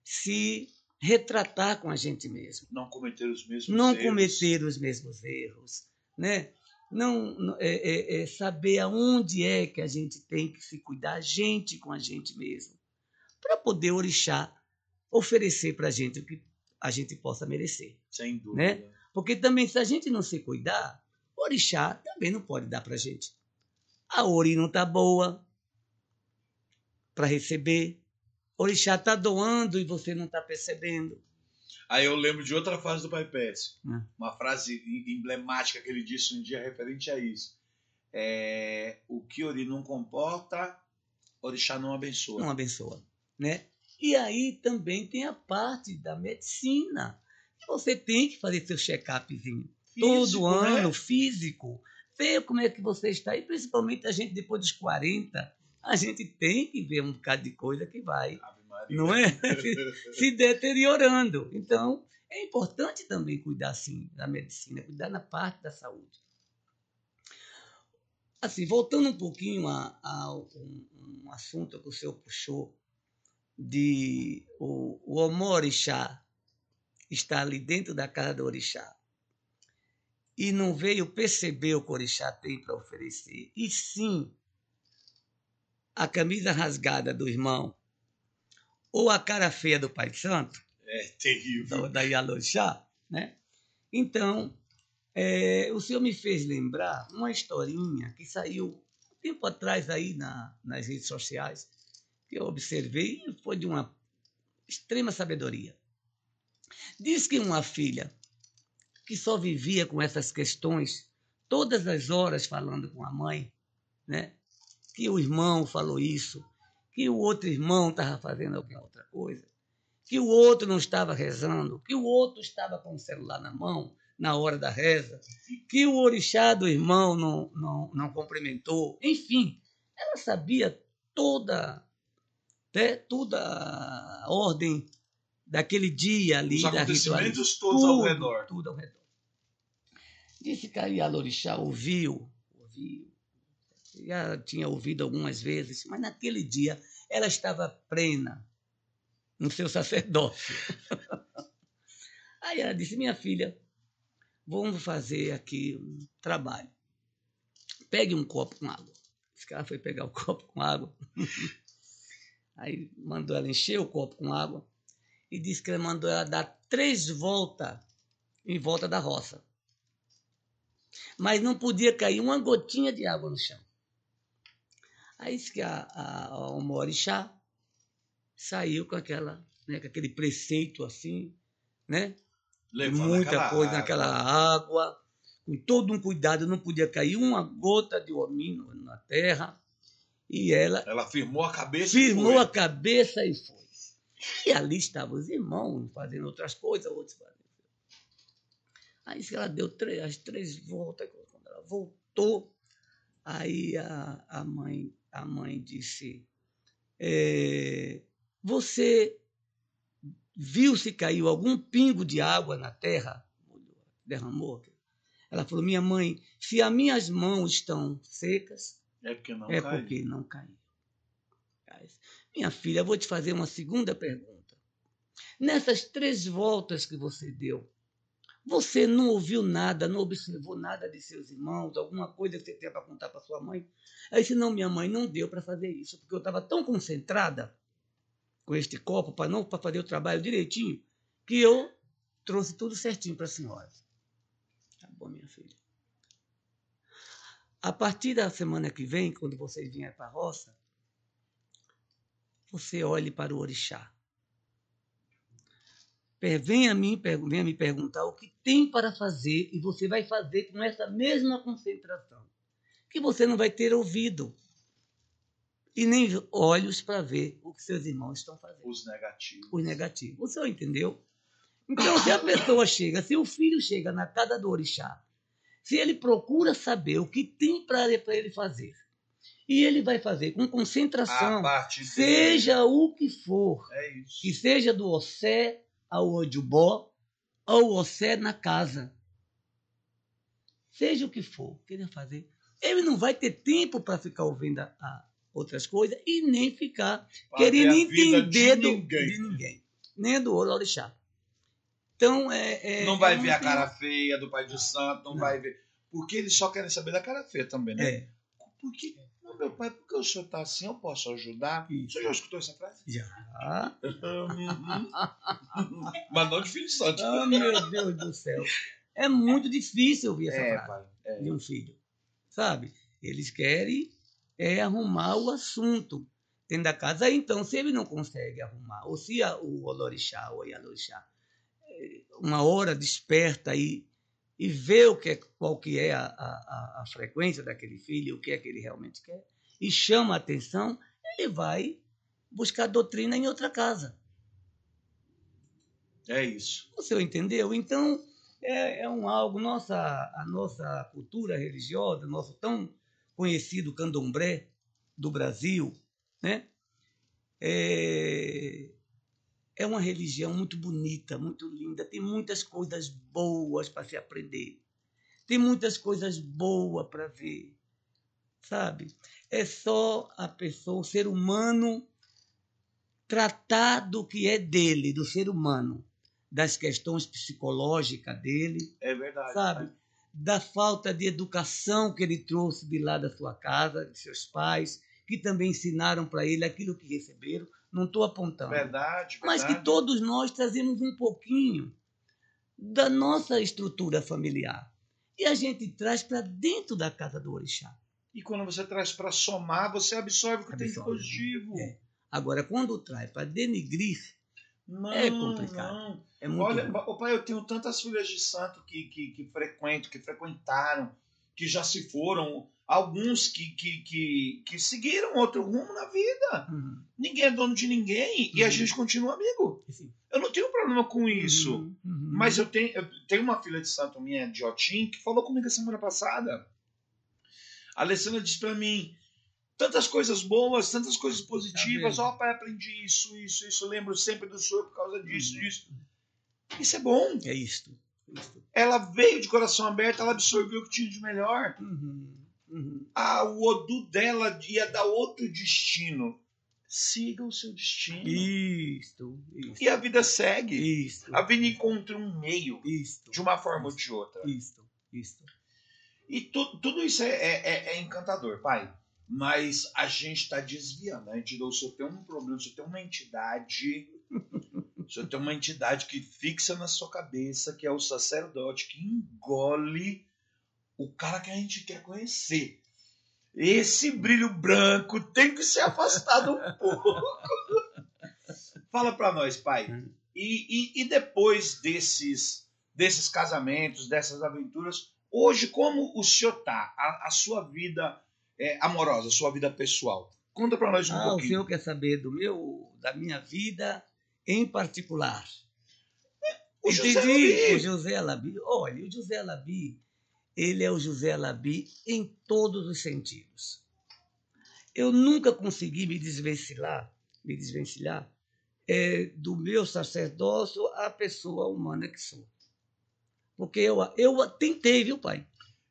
se retratar com a gente mesmo. Não cometer os mesmos Não erros. cometer os mesmos erros, né? Não é, é, é saber aonde é que a gente tem que se cuidar, a gente com a gente mesmo, para poder orixá oferecer para a gente o que a gente possa merecer. Sem dúvida. Né? Porque também, se a gente não se cuidar, orixá também não pode dar para gente. A ori não está boa para receber. Orixá está doando e você não está percebendo. Aí eu lembro de outra frase do Pai Pécio. Hum. Uma frase emblemática que ele disse um dia referente a isso. É, o que Ori não comporta, Orixá não abençoa. Não abençoa, né? E aí também tem a parte da medicina você tem que fazer seu check-upzinho. Todo ano, né? físico. Ver como é que você está. E principalmente a gente, depois dos 40, a gente tem que ver um bocado de coisa que vai, não é? se deteriorando. Então, é importante também cuidar, sim, da medicina, cuidar na parte da saúde. Assim, voltando um pouquinho a, a um, um, assunto que o senhor puxou, de o, o Omorixá, está ali dentro da casa do orixá e não veio perceber o que o orixá tem para oferecer, e sim a camisa rasgada do irmão ou a cara feia do Pai Santo, É terrível. da, da Yaloxá, né? Então, é, o senhor me fez lembrar uma historinha que saiu tempo atrás aí na, nas redes sociais, que eu observei e foi de uma extrema sabedoria. Diz que uma filha que só vivia com essas questões, todas as horas falando com a mãe, né? que o irmão falou isso, que o outro irmão estava fazendo alguma outra coisa, que o outro não estava rezando, que o outro estava com o celular na mão na hora da reza, que o orixá do irmão não, não, não cumprimentou, enfim, ela sabia toda, né, toda a ordem daquele dia ali, Os da acontecimentos todos ao Tudo, redor. Tudo ao redor. Disse que a Yalorixá ouviu, ouviu, já tinha ouvido algumas vezes, mas naquele dia ela estava plena no seu sacerdócio. Aí ela disse: Minha filha, vamos fazer aqui um trabalho. Pegue um copo com água. Esse cara foi pegar o copo com água. Aí mandou ela encher o copo com água e disse que ela mandou ela dar três voltas em volta da roça. Mas não podia cair uma gotinha de água no chão. Aí disse que a, a, a Omorixá saiu com aquela, né, com aquele preceito assim, né? Levando muita coisa água. naquela água, com todo um cuidado, não podia cair uma gota de homínio na terra. E ela Ela firmou a cabeça e firmou foi. a cabeça e foi. E ali estavam os irmãos fazendo outras coisas, outros fazendo. Aí ela deu três, as três voltas, quando ela voltou, aí a, a, mãe, a mãe disse, é, você viu se caiu algum pingo de água na terra? Derramou? Ela falou, minha mãe, se as minhas mãos estão secas, É porque não é caiu. porque não caiu. Minha filha, vou te fazer uma segunda pergunta. Nessas três voltas que você deu, você não ouviu nada, não observou nada de seus irmãos, alguma coisa que você tenha para contar para sua mãe? Aí disse, não, minha mãe não deu para fazer isso, porque eu estava tão concentrada com este copo para não para fazer o trabalho direitinho, que eu trouxe tudo certinho para a senhora. Tá bom, minha filha. A partir da semana que vem, quando vocês vierem para a roça, você olhe para o orixá. Venha, a mim, venha me perguntar o que tem para fazer e você vai fazer com essa mesma concentração, que você não vai ter ouvido e nem olhos para ver o que seus irmãos estão fazendo Os negativos. os negativos. O senhor entendeu? Então, se a pessoa chega, se o filho chega na casa do orixá, se ele procura saber o que tem para ele fazer, e ele vai fazer com concentração, seja o que for, É isso. que seja do Ossé ao Odubó, ou Ossé na casa, seja o que for que ele vai fazer, ele não vai ter tempo para ficar ouvindo a, a outras coisas e nem ficar querendo entender de do- ninguém. de ninguém, nem do orixá. Então, é, é- Não vai eu ver a cara feia do pai de santo, não, Não. vai ver. Porque eles só querem saber da cara feia também, né? É, Por que, meu pai, por que o senhor tá assim? Eu posso ajudar? Isso. O senhor já escutou essa frase? já. Mas não de filho santo. Ah, meu Deus do céu. É muito difícil ouvir essa é, frase pai. É. de um filho. Sabe? Eles querem é arrumar o assunto dentro da casa. Então, se ele não consegue arrumar, ou se a, o Olorixá ou a Yalorixá, eh, uma hora desperta aí e vê o que é, qual que é a, a, a frequência daquele filho, o que é que ele realmente quer, e chama a atenção, ele vai buscar doutrina em outra casa. É isso. Senhor entendeu? Então, é, é um algo, nossa, a nossa cultura religiosa, nosso tão conhecido candomblé do Brasil, né? É, é uma religião muito bonita, muito linda, tem muitas coisas boas para se aprender, tem muitas coisas boas para ver, sabe? É só a pessoa, o ser humano, tratar do que é dele, do ser humano das questões psicológicas dele, É verdade. sabe? Da falta de educação que ele trouxe de lá da sua casa, de seus pais, que também ensinaram para ele aquilo que receberam. Não estou apontando. Verdade, verdade. Mas que todos nós trazemos um pouquinho da nossa estrutura familiar. E a gente traz para dentro da casa do orixá. E quando você traz para somar, você absorve o que tem de Absorve. positivo. É. Agora, quando traz para denigrir, Não, É complicado. não. é muito Olha, ruim. ô pai, eu tenho tantas filhas de santo que, que, que frequento, que frequentaram, que já se foram, alguns que, que, que, que seguiram outro rumo na vida. Uhum. Ninguém é dono de ninguém e a Uhum. gente continua amigo. Sim. Eu não tenho problema com isso. Uhum. Uhum. Mas eu tenho, eu tenho uma filha de santo minha, de Otim, que falou comigo a semana passada. A Alessandra disse pra mim tantas coisas boas, tantas coisas positivas. Tá Ó, pai, aprendi isso, isso, isso. Lembro sempre do senhor por causa disso, Uhum. disso. Isso é bom. É isto. isto. Ela veio de coração aberto, ela absorveu o que tinha de melhor. Uhum. Ah, o Odu dela ia dar outro destino. Siga o seu destino. Isto, isto, E a vida segue. isto, A vida encontra um meio, isto, de uma forma ou de outra. isto, isto. E tu- tudo isso é, é- é- é encantador, pai. Mas a gente está desviando. A gente, o senhor tem um problema, o senhor tem uma entidade. o senhor tem uma entidade que fixa na sua cabeça, que é o sacerdote, que engole o cara que a gente quer conhecer. Esse brilho branco tem que ser afastado um pouco. Fala pra nós, pai. E, e, e depois desses, desses casamentos, dessas aventuras, hoje como o senhor tá? A, a sua vida é, amorosa, a sua vida pessoal. Conta pra nós um Ah, o pouquinho. senhor quer saber do meu, da minha vida em particular? O José. O José Alabi. Olha, o José Alabi, ele é o José Alabi em todos os sentidos. Eu nunca consegui me desvencilhar, me desvencilhar é, do meu sacerdócio à pessoa humana que sou. Porque eu, eu tentei, viu, pai?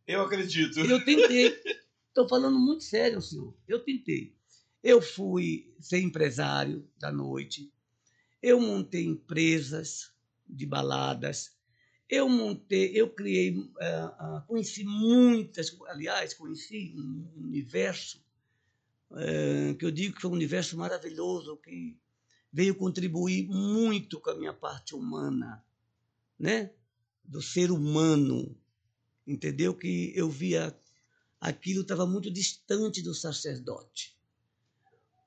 Eu acredito. Eu tentei. Estou falando muito sério, senhor. Eu tentei. Eu fui ser empresário da noite. Eu montei empresas de baladas. Eu montei, eu criei, ah, ah, conheci muitas, aliás, conheci um universo eh, que eu digo que foi um universo maravilhoso que veio contribuir muito com a minha parte humana, né? Do ser humano, entendeu? Que eu via aquilo estava muito distante do sacerdote,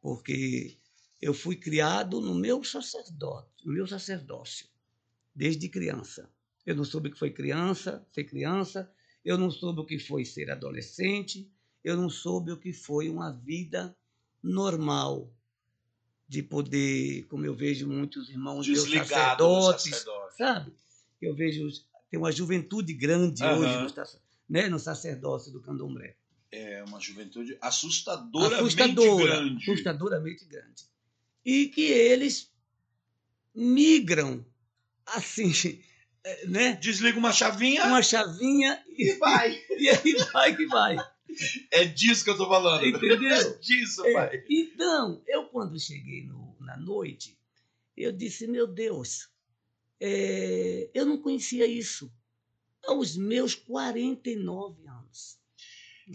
porque eu fui criado no meu sacerdote, no meu sacerdócio, desde criança. Eu não soube o que foi criança, ser criança, eu não soube o que foi ser adolescente, eu não soube o que foi uma vida normal de poder, como eu vejo muitos irmãos meus sacerdotes, sacerdote. sabe? Eu vejo tem uma juventude grande Aham. hoje no, né, no sacerdócio do candomblé. É uma juventude assustadoramente Assustadora, grande. assustadoramente grande. E que eles migram assim, né? Desliga uma chavinha Uma chavinha e e, vai. e aí vai que vai. É disso que eu tô falando. Entendeu? É disso, É, pai. então, eu quando cheguei no- na noite, eu disse, meu Deus, é, eu não conhecia isso. Aos meus 49 anos.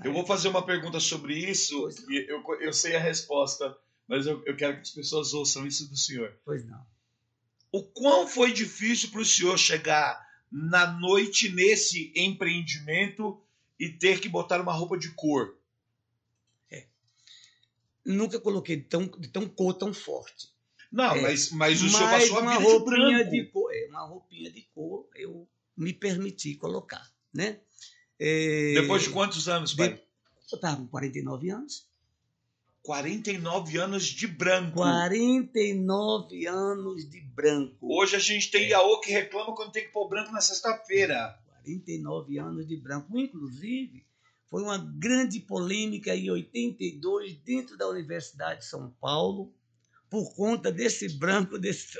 Eu vou fazer uma pergunta sobre isso. Pois e eu, eu sei a resposta, mas eu, eu quero que as pessoas ouçam isso do senhor. Pois não. O quão foi difícil para o senhor chegar na noite nesse empreendimento e ter que botar uma roupa de cor? Nunca coloquei de tão, de tão cor tão forte. Não, É, mas, mas o senhor Mas passou a uma vida de roupinha branco. de cor, é, uma roupinha de cor eu me permiti colocar, né? É, Depois de quantos anos, pai? de- Eu estava com 49 anos. 49 anos de branco. 49 anos de branco. Hoje a gente tem Iaô que reclama quando tem que pôr branco na sexta-feira. 49 anos de branco. Inclusive, foi uma grande polêmica em 82 dentro da Universidade de São Paulo por conta desse branco desse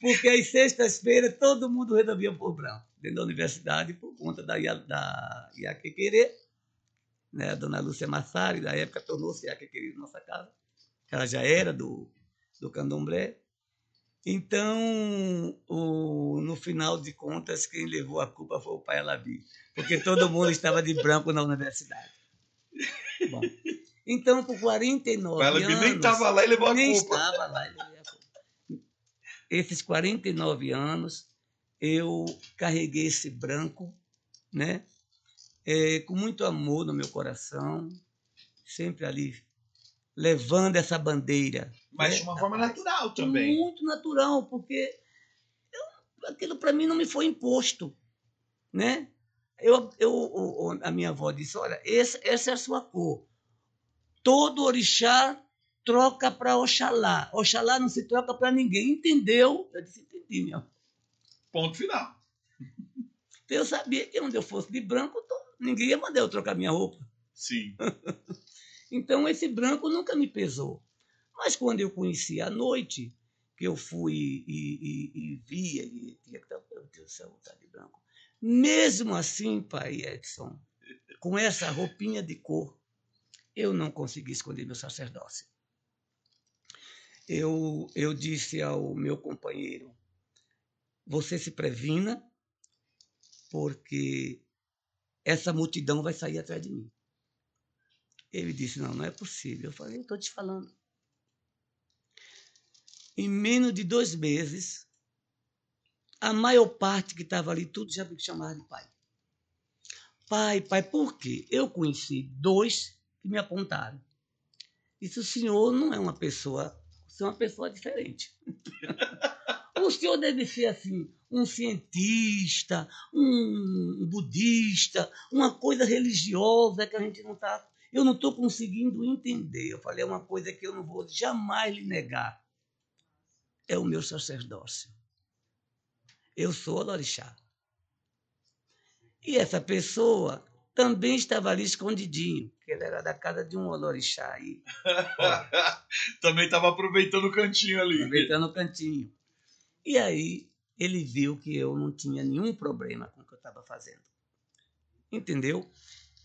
Porque às sextas-feiras todo mundo resolvia pôr branco dentro da universidade por conta da, da Iaquequerê, né? A dona Lúcia Massari, da época, tornou-se Iaquequerê na nossa casa, ela já era do, do candomblé. Então, o, no final de contas, quem levou a culpa foi o pai Alabi, porque todo mundo estava de branco na universidade. Bom, então, por 49 Ela anos... nem estava lá e levou a nem culpa. estava lá e levei a culpa. Esses 49 anos, eu carreguei esse branco, né? É, com muito amor no meu coração, sempre ali levando essa bandeira. Mas né, de uma forma natural também. Muito natural, porque eu- aquilo para mim não me foi imposto, né? Eu, eu, a minha avó disse, olha, esse, essa é a sua cor. Todo orixá troca para Oxalá. Oxalá não se troca para ninguém, entendeu? Eu disse, entendi, minha avó. Ponto final. Então eu sabia que onde eu fosse de branco, to- ninguém ia mandar eu trocar minha roupa. Sim. Então esse branco nunca me pesou. Mas quando eu conheci a noite, que eu fui e, e, e via, e tinha que estar, meu Deus do céu, estar de branco. Mesmo assim, pai Edson, com essa roupinha de cor, eu não consegui esconder meu sacerdócio. Eu, eu disse ao meu companheiro, você se previna, porque essa multidão vai sair atrás de mim. Ele disse: Não, não é possível. Eu falei: Estou te falando. Em menos de dois meses, a maior parte que estava ali, tudo já me chamava de pai. Pai, pai, por quê? Eu conheci dois que me apontaram. Disse: O senhor não é uma pessoa, você é uma pessoa diferente. o senhor deve ser assim, um cientista, um budista, uma coisa religiosa que a gente não está eu não estou conseguindo entender. Eu falei, é uma coisa que eu não vou jamais lhe negar. É o meu sacerdócio. Eu sou Olorixá. E essa pessoa também estava ali escondidinho, que ele era da casa de um Olorixá aí, Também estava aproveitando o cantinho ali. aproveitando o cantinho. E aí ele viu que eu não tinha nenhum problema com o que eu estava fazendo. Entendeu?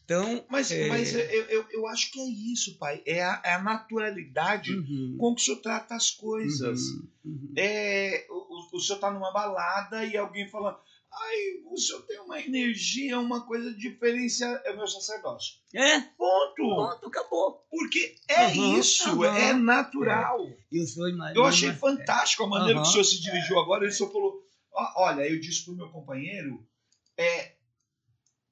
Então, Mas, é, mas eu, eu, eu acho que é isso, pai. É a, é a naturalidade uhum, com que o senhor trata as coisas. uhum, uhum. É, o, o- senhor tá numa balada e alguém fala, ai, o senhor tem uma energia, uma coisa diferenciada. É o meu sacerdócio. É, Ponto! pronto, acabou. Porque é Aham, isso, aham. é natural. E o senhor imagina. Eu achei fantástico a maneira Aham. que o senhor se dirigiu agora. Ele só falou: "Ó, Olha, eu disse pro meu companheiro: é,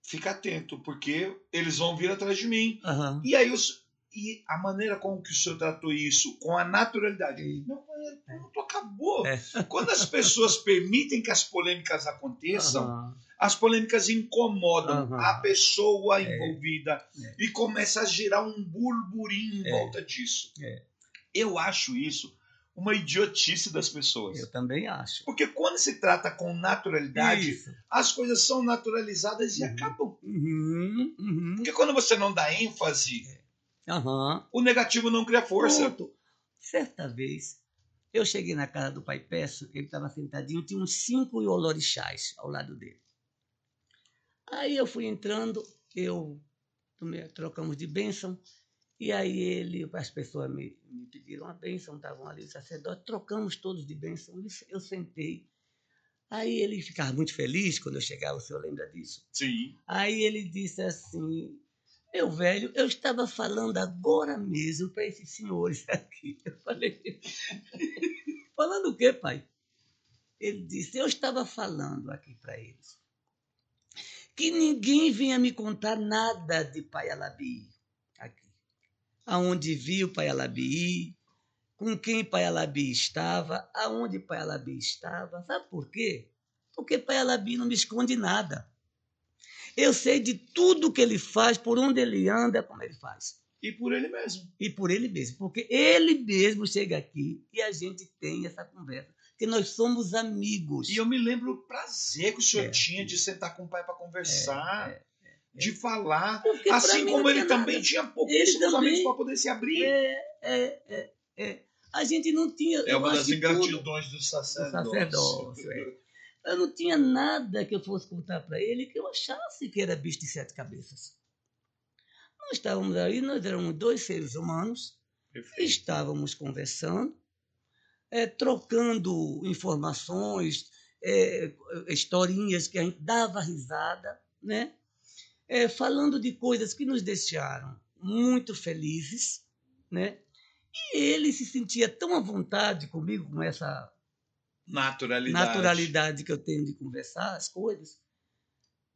fica atento, porque eles vão vir atrás de mim. E aí os, e a maneira como que o senhor tratou isso, com a naturalidade. Meu companheiro, pronto, acabou. É. Quando as pessoas permitem que as polêmicas aconteçam, Aham. as polêmicas incomodam Aham. a pessoa envolvida É. e começa a gerar um burburinho em É. volta disso. É. Eu acho isso uma idiotice das pessoas. Eu também acho. Porque quando se trata com naturalidade, Isso. as coisas são naturalizadas e Uhum. acabam. Uhum, uhum. Porque quando você não dá ênfase, o negativo não cria força. Certa vez, eu cheguei na casa do pai Peço, ele estava sentadinho, tinha uns cinco olorixás ao lado dele. Aí eu fui entrando, eu tomei- trocamos de bênção, e aí ele, as pessoas me, me pediram a bênção, estavam ali os sacerdotes, trocamos todos de bênção, eu sentei. Aí ele ficava muito feliz quando eu chegava, o senhor lembra disso? Sim. Aí ele disse assim: Meu velho, eu estava falando agora mesmo para esses senhores aqui. Eu falei: Falando o quê, pai? Ele disse: Eu estava falando aqui para eles que ninguém vinha me contar nada de Pai Alabi aqui. Aonde viu Pai Alabi, com quem Pai Alabi estava, aonde Pai Alabi estava. Sabe por quê? Porque Pai Alabi não me esconde nada. Eu sei de tudo que ele faz, por onde ele anda, como ele faz. E por ele mesmo. E por ele mesmo. Porque ele mesmo chega aqui e a gente tem essa conversa. Porque nós somos amigos. E eu me lembro o prazer que o senhor É. tinha de sentar com o pai para conversar, É, de falar. Porque pra assim como ele também nada. tinha pouquíssimos amigos para poder se abrir. É, é, é, é. A gente não tinha. É uma das que ingratidões do sacerdócio. sacerdócio, é. Eu não tinha nada que eu fosse contar para ele que eu achasse que era bicho de sete cabeças. Nós estávamos aí, nós éramos dois seres humanos, Perfeito. estávamos conversando. é, trocando informações, é, historinhas que a gente dava risada, né? É, falando de coisas que nos deixaram muito felizes, né? E ele se sentia tão à vontade comigo, com essa naturalidade, naturalidade que eu tenho de conversar as coisas.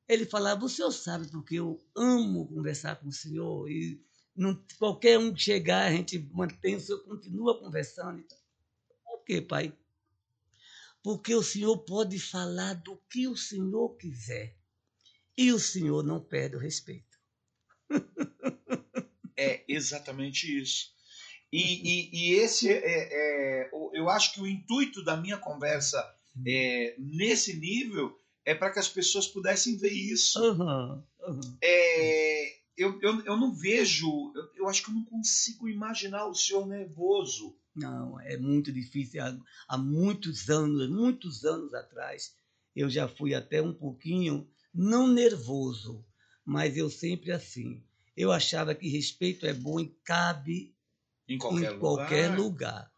Ele falava: O senhor sabe porque eu amo conversar com o senhor e não, qualquer um que chegar, a gente mantém, o senhor continua conversando. Por quê, pai? Porque o senhor pode falar do que o senhor quiser e o senhor não perde o respeito. é exatamente isso. E, e, e esse é, é, eu acho que o intuito da minha conversa é, nesse nível é para que as pessoas pudessem ver isso. Uhum, uhum. É, eu, eu, eu não vejo, eu, eu acho que eu não consigo imaginar o senhor nervoso. Não, é muito difícil. Há, há muitos anos, muitos anos atrás, eu já fui até um pouquinho, não nervoso, mas eu sempre assim. Eu achava que respeito é bom e cabe em qualquer, em lugar. qualquer lugar.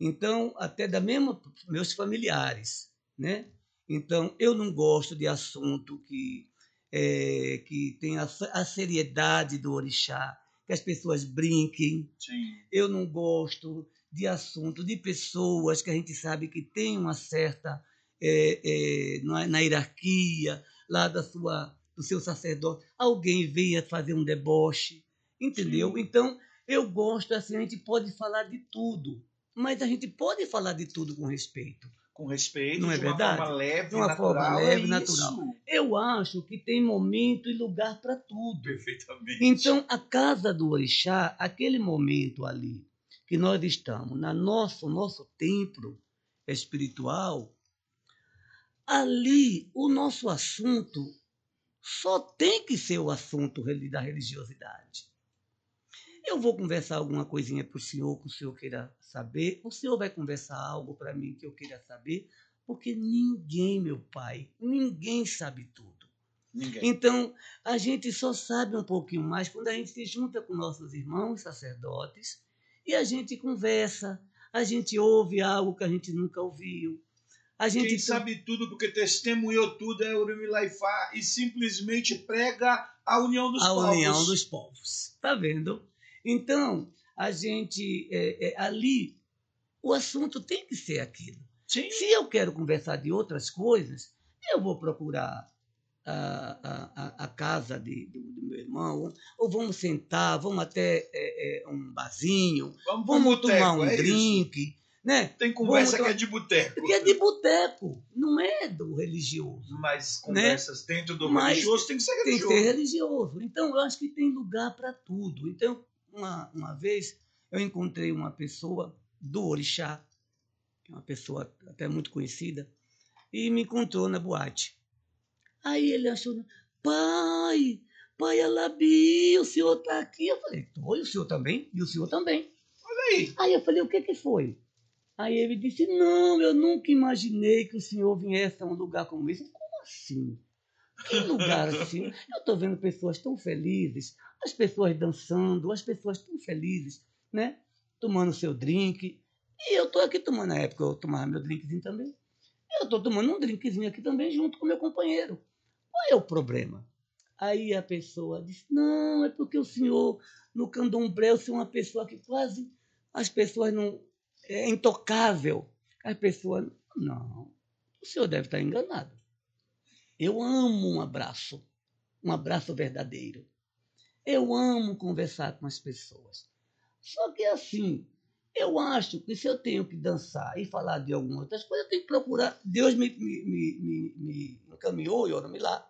Então, até da mesma meus familiares, né? Então, eu não gosto de assunto que é, que tem a, a, seriedade do orixá, que as pessoas brinquem. Sim. Eu não gosto de assunto de pessoas que a gente sabe que tem uma certa é, é, na, na, hierarquia lá da sua do seu sacerdote, alguém venha fazer um deboche, entendeu? Sim. Então eu gosto assim, a gente pode falar de tudo, mas a gente pode falar de tudo com respeito com respeito, não é de uma verdade? forma leve, de uma natural, forma leve, é natural. Eu acho que tem momento e lugar para tudo. Perfeitamente. Então, a casa do orixá, aquele momento ali que nós estamos, na nosso nosso templo espiritual, ali o nosso assunto só tem que ser o assunto da religiosidade. Eu vou conversar alguma coisinha para o senhor que o senhor queira saber. O senhor vai conversar algo para mim que eu queira saber, porque ninguém, meu pai, ninguém sabe tudo. Ninguém. Então, a gente só sabe um pouquinho mais quando a gente se junta com nossos irmãos sacerdotes e a gente conversa, a gente ouve algo que a gente nunca ouviu. A gente Quem sabe tudo porque testemunhou tudo é Urimilaifá e simplesmente prega a união dos a povos. A união dos povos. Tá vendo? Então, a gente, é, é, ali, o assunto tem que ser aquilo. Sim. Se eu quero conversar de outras coisas, eu vou procurar a, a, a casa de, do, do, meu irmão, ou vamos sentar, vamos até é, é um barzinho, vamos, vamos boteco, tomar um é drink. Isso. Né? Tem conversa que é de boteco. Que é de boteco, não é do religioso. Mas conversas né? dentro do Mas religioso tem que ser religioso. Tem que ser religioso. Então, eu acho que tem lugar para tudo. Então, uma, uma vez eu encontrei uma pessoa do Orixá, uma pessoa até muito conhecida, e me encontrou na boate. Aí ele achou, pai, pai Alabi, o senhor está aqui. Eu falei, oi, o senhor também? E o senhor também. Olha aí. Aí eu falei, o que que foi? Aí ele disse, não, eu nunca imaginei que o senhor viesse a um lugar como esse. Como assim? Que lugar assim? Eu estou vendo pessoas tão felizes, as pessoas dançando, as pessoas tão felizes, né? Tomando seu drink. E eu estou aqui tomando, na época eu tomava meu drinkzinho também. Eu estou tomando um drinkzinho aqui também junto com meu companheiro. Qual é o problema? Aí a pessoa disse, não, é porque o senhor, no candomblé, o senhor é uma pessoa que quase as pessoas não... É intocável. As pessoas, não, o senhor deve estar enganado. Eu amo um abraço, um abraço verdadeiro. Eu amo conversar com as pessoas. Só que assim, eu acho que se eu tenho que dançar e falar de algumas outras coisas, eu tenho que procurar. Deus me, me, me, me encaminhou, lá.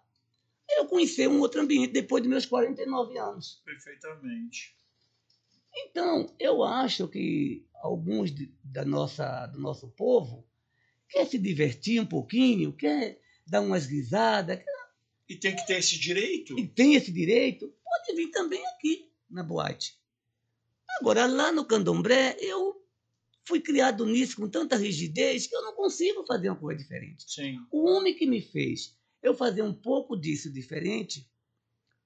Eu conhecer um outro ambiente depois de meus 49 anos. Perfeitamente. Então, eu acho que alguns de, da nossa, do nosso povo quer se divertir um pouquinho, quer dar umas risadas. Quer... E tem que ter esse direito. E tem esse direito pode vir também aqui na boate. Agora, lá no candomblé, eu fui criado nisso com tanta rigidez que eu não consigo fazer uma coisa diferente. Sim. O homem que me fez eu fazer um pouco disso diferente,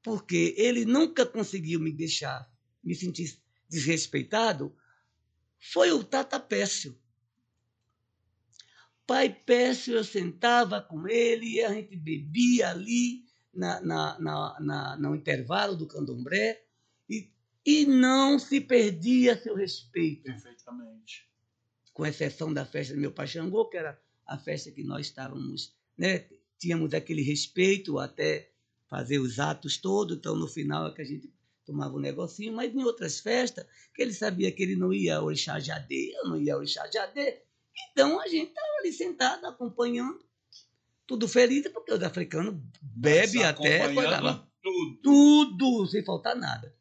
porque ele nunca conseguiu me deixar me sentir desrespeitado, foi o Tata Pécio. Pai Pécio, eu sentava com ele e a gente bebia ali na, na, na, na no intervalo do candomblé e, e não se perdia seu respeito. Perfeitamente. Com exceção da festa do meu pai Xangô, que era a festa que nós estávamos, né? Tínhamos aquele respeito até fazer os atos todos, então no final é que a gente tomava um negocinho, mas em outras festas, que ele sabia que ele não ia ao Orixá Jadê, eu não ia ao Orixá Jadê, então a gente estava ali sentado, acompanhando, tudo feliz, porque os africanos bebem até. Tudo. tudo, sem faltar nada.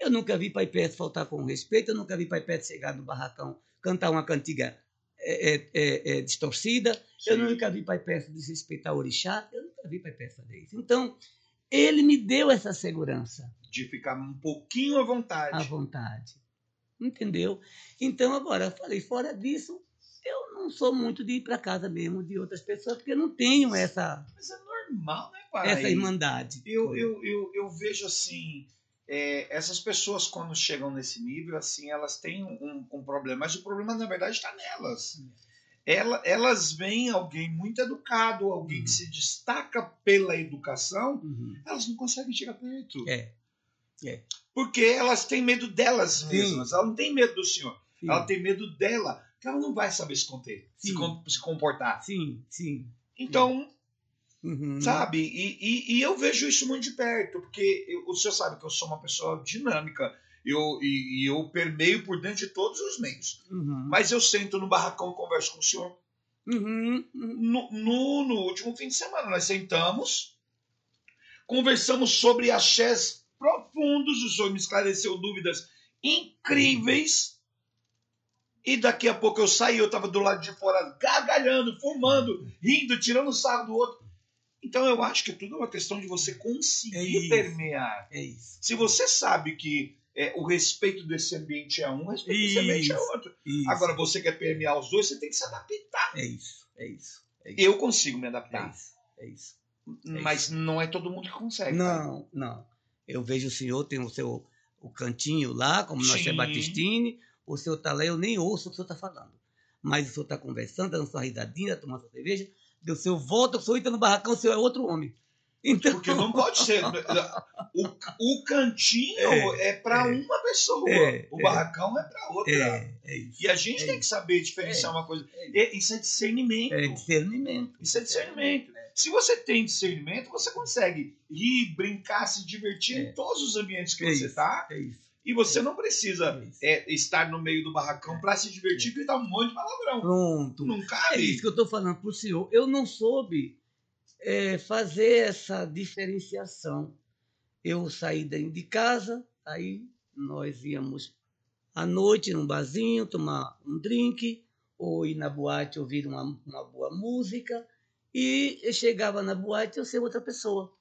Eu nunca vi Pai Perto faltar com respeito, eu nunca vi Pai Perto chegar no barracão, cantar uma cantiga é, é, é, é distorcida, Sim. eu nunca vi Pai Perto desrespeitar o orixá, eu nunca vi Pai Perto fazer isso. Então, ele me deu essa segurança. De ficar um pouquinho à vontade. À vontade. Entendeu? Então, agora, eu falei, fora disso, eu não sou muito de ir para casa mesmo de outras pessoas, porque eu não tenho essa. Mas é normal, né, pai? Essa irmandade. Eu, eu, eu, eu vejo assim. É, essas pessoas, quando chegam nesse nível, assim, elas têm um, um problema, mas o problema, na verdade, está nelas. Ela, elas veem alguém muito educado, alguém uhum. que se destaca pela educação, uhum. elas não conseguem chegar perto. É. é. Porque elas têm medo delas mesmas. Sim. Ela não tem medo do senhor. Sim. Ela tem medo dela ela não vai saber se conter, se, com, se, comportar. Sim, sim. Então, uhum. sabe? E, e, e, eu vejo isso muito de perto, porque eu, o senhor sabe que eu sou uma pessoa dinâmica. Eu, e, e eu permeio por dentro de todos os meios. Uhum. Mas eu sento no barracão e converso com o senhor. Uhum. No, no, no, último fim de semana, nós sentamos, conversamos sobre axés profundos, o senhor me esclareceu dúvidas incríveis e daqui a pouco eu saí, eu estava do lado de fora, gargalhando, fumando, rindo, tirando sarro do outro. Então eu acho que tudo é uma questão de você conseguir é permear. É isso. Se você sabe que é, o respeito desse ambiente é um, o respeito isso, desse ambiente é outro. Isso. Agora, você quer permear os dois, você tem que se adaptar. É isso, é isso. É isso. Eu consigo me adaptar. É isso, é isso. Mas não é todo mundo que consegue. Não, não. Eu vejo o senhor tem o seu o cantinho lá, como nós é Batistini, o senhor está lá, eu nem ouço o que o senhor está falando. Mas o senhor está conversando, dando sua risadinha, tomando sua cerveja, o senhor volta, o senhor entra no barracão, o senhor é outro homem. Então... Porque não pode ser. O, o cantinho é, é para é, uma pessoa, é, o barracão é para outra. É, é e a gente tem que saber diferenciar uma coisa. Isso é discernimento. É discernimento. Isso é discernimento. Se você tem discernimento, você consegue rir, brincar, se divertir em todos os ambientes que você está. É isso. E você não precisa é, estar no meio do barracão para se divertir e gritar um monte de palavrão. Pronto. Não cabe. É isso que eu estou falando para o senhor. Eu não soube é, fazer essa diferenciação. Eu saí de casa, aí nós íamos à noite num barzinho tomar um drink, ou ir na boate ouvir uma, uma boa música, e eu chegava na boate eu ser outra pessoa.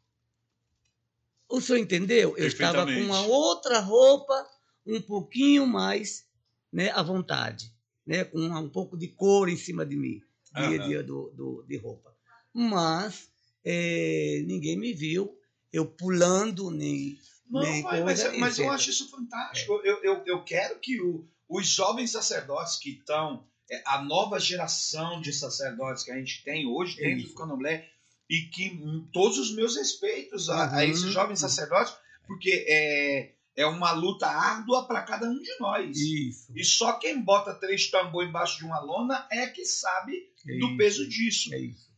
O senhor entendeu? Eu estava com uma outra roupa, um pouquinho mais né, à vontade, né, com um pouco de cor em cima de mim, dia a dia do, do, de roupa. Mas é, ninguém me viu, eu pulando, nem. Não, nem mas, coisa, mas, mas eu acho isso fantástico. É. Eu, eu, eu quero que o, os jovens sacerdotes que estão, é, a nova geração de sacerdotes que a gente tem hoje dentro do candomblé, e que todos os meus respeitos a, uhum. a esse jovem sacerdote, porque é, é uma luta árdua para cada um de nós. Isso. E só quem bota três tambor embaixo de uma lona é que sabe é do peso disso. É isso.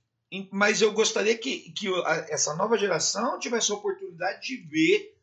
Mas eu gostaria que, que essa nova geração tivesse a oportunidade de ver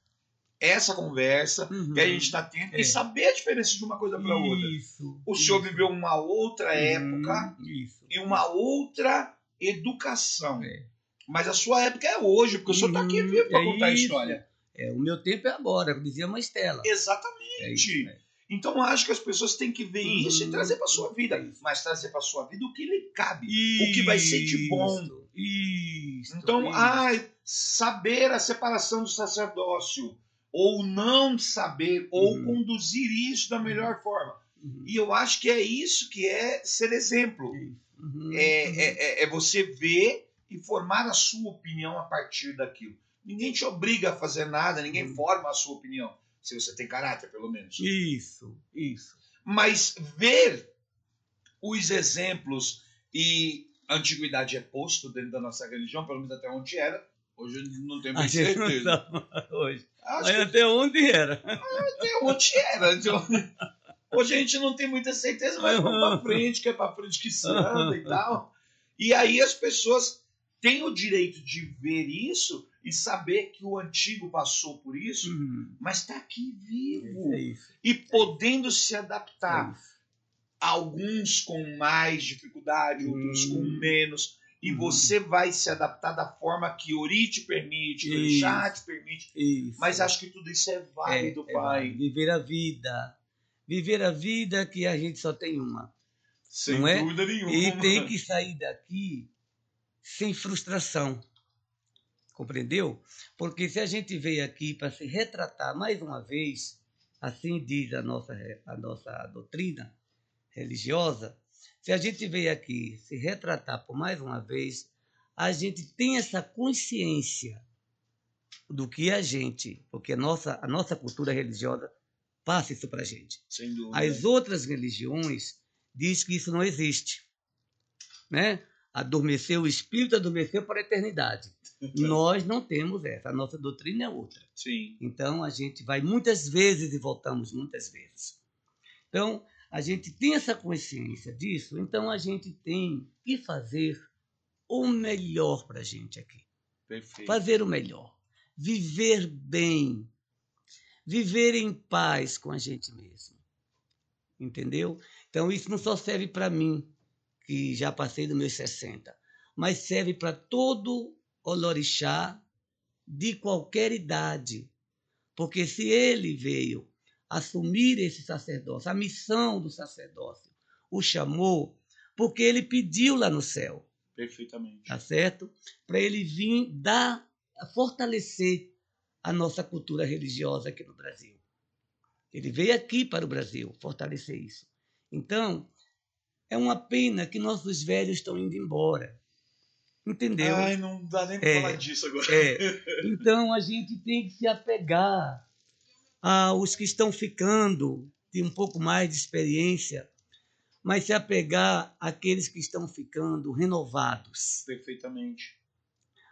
essa conversa uhum. que a gente está tendo é. e saber a diferença de uma coisa para outra. Isso. O senhor viveu uma outra uhum. época isso. e uma outra educação. É. Mas a sua época é hoje, porque o senhor está aqui vivo para é contar isso. a história. É, o meu tempo é agora, como dizia uma Estela. Exatamente. É isso, é. Então acho que as pessoas têm que ver uhum. isso e trazer para sua vida, mas trazer para sua vida o que lhe cabe, isso, o que vai ser de bom. Isso. Então, isso. Ah, saber a separação do sacerdócio ou não saber ou uhum. conduzir isso da melhor uhum. forma. Uhum. E eu acho que é isso que é ser exemplo. Uhum. É, é, é, é você ver e formar a sua opinião a partir daquilo. Ninguém te obriga a fazer nada, ninguém hum. forma a sua opinião. Se você tem caráter, pelo menos. Isso, isso. Mas ver os exemplos e, a antiguidade é posto dentro da nossa religião, pelo menos até onde era. Hoje não tem A mais gente não certeza. sabe hoje. Acho Mas que até onde era? até onde era. Então, Hoje a gente não tem muita certeza, mas vamos pra frente, que é pra frente que se anda e tal. E aí as pessoas têm o direito de ver isso e saber que o antigo passou por isso, Hum, mas está aqui vivo é e podendo se é adaptar. isso. Alguns com mais dificuldade, outros Hum. com menos. E Hum. você vai se adaptar da forma que Ori te permite, que o. Chá te permite. Isso. Mas acho que tudo isso é válido, É, é pai. Viver a vida. Viver a vida que a gente só tem uma. Sem Não é? dúvida nenhuma. E tem que sair daqui sem frustração. Compreendeu? Porque se a gente veio aqui para se retratar mais uma vez, assim diz a nossa, a nossa doutrina religiosa, se a gente veio aqui se retratar por mais uma vez, a gente tem essa consciência do que a gente, porque a nossa, a nossa cultura religiosa passa isso para a gente. Sem dúvida. As outras religiões diz que isso não existe, né? Adormeceu o espírito, adormeceu para a eternidade. Nós não temos essa, a nossa doutrina é outra. Sim. Então a gente vai muitas vezes e voltamos muitas vezes. Então a gente tem essa consciência disso, então a gente tem que fazer o melhor para a gente aqui Perfeito. fazer o melhor, viver bem, viver em paz com a gente mesmo. Entendeu? Então isso não só serve para mim, que já passei dos meus 60, mas serve para todo olorixá de qualquer idade. Porque se ele veio assumir esse sacerdócio, a missão do sacerdócio, o chamou, porque ele pediu lá no céu Perfeitamente. tá certo? Para ele vir dar, fortalecer a nossa cultura religiosa aqui no Brasil. Ele veio aqui para o Brasil fortalecer isso. Então, é uma pena que nossos velhos estão indo embora. Entendeu? Ai, não dá nem pra É. falar disso agora. É. Então a gente tem que se apegar aos que estão ficando de um pouco mais de experiência, mas se apegar àqueles que estão ficando renovados. Perfeitamente.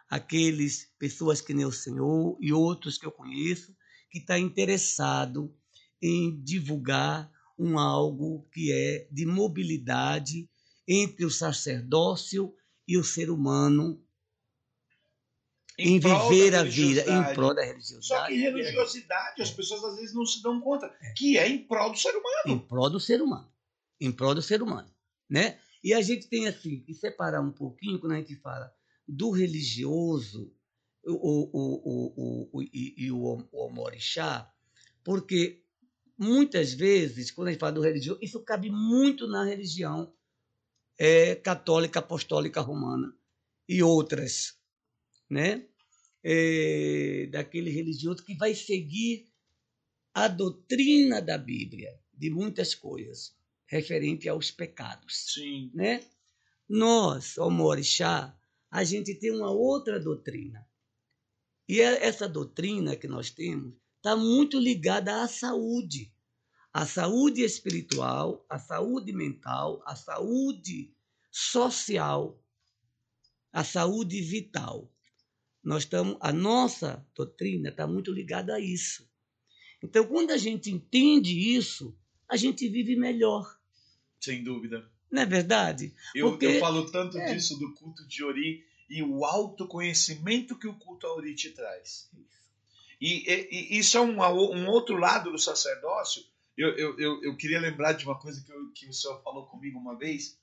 aqueles pessoas que nem o senhor e outros que eu conheço que está interessado em divulgar um algo que é de mobilidade entre o sacerdócio e o ser humano em, prol viver a vida em prol da religiosidade. Só que religiosidade, as pessoas às vezes não se dão conta que é em prol do ser humano. em prol do ser humano, em prol do ser humano, né? E a gente tem assim que separar um pouquinho quando a gente fala do religioso o, o, o, o, o, e, e o, o omorixá, porque muitas vezes quando a gente fala do religioso isso cabe muito na religião é, católica, apostólica, romana e outras, né? É, daquele religioso que vai seguir a doutrina da Bíblia de muitas coisas referente aos pecados, Sim. né? Nós, o Morixá, a gente tem uma outra doutrina. E é- essa doutrina que nós temos está muito ligada à saúde. A saúde espiritual, a saúde mental, a saúde social, a saúde vital. Nós estamos, a nossa doutrina está muito ligada a isso. Então, quando a gente entende isso, a gente vive melhor. Sem dúvida. Não é verdade? Eu, Porque- eu falo tanto é. disso do culto de Ori e o autoconhecimento que o culto a Ori te traz. E, e- e isso é um, um outro lado do sacerdócio. Eu, eu, eu, eu queria lembrar de uma coisa que, eu- que o senhor falou comigo uma vez.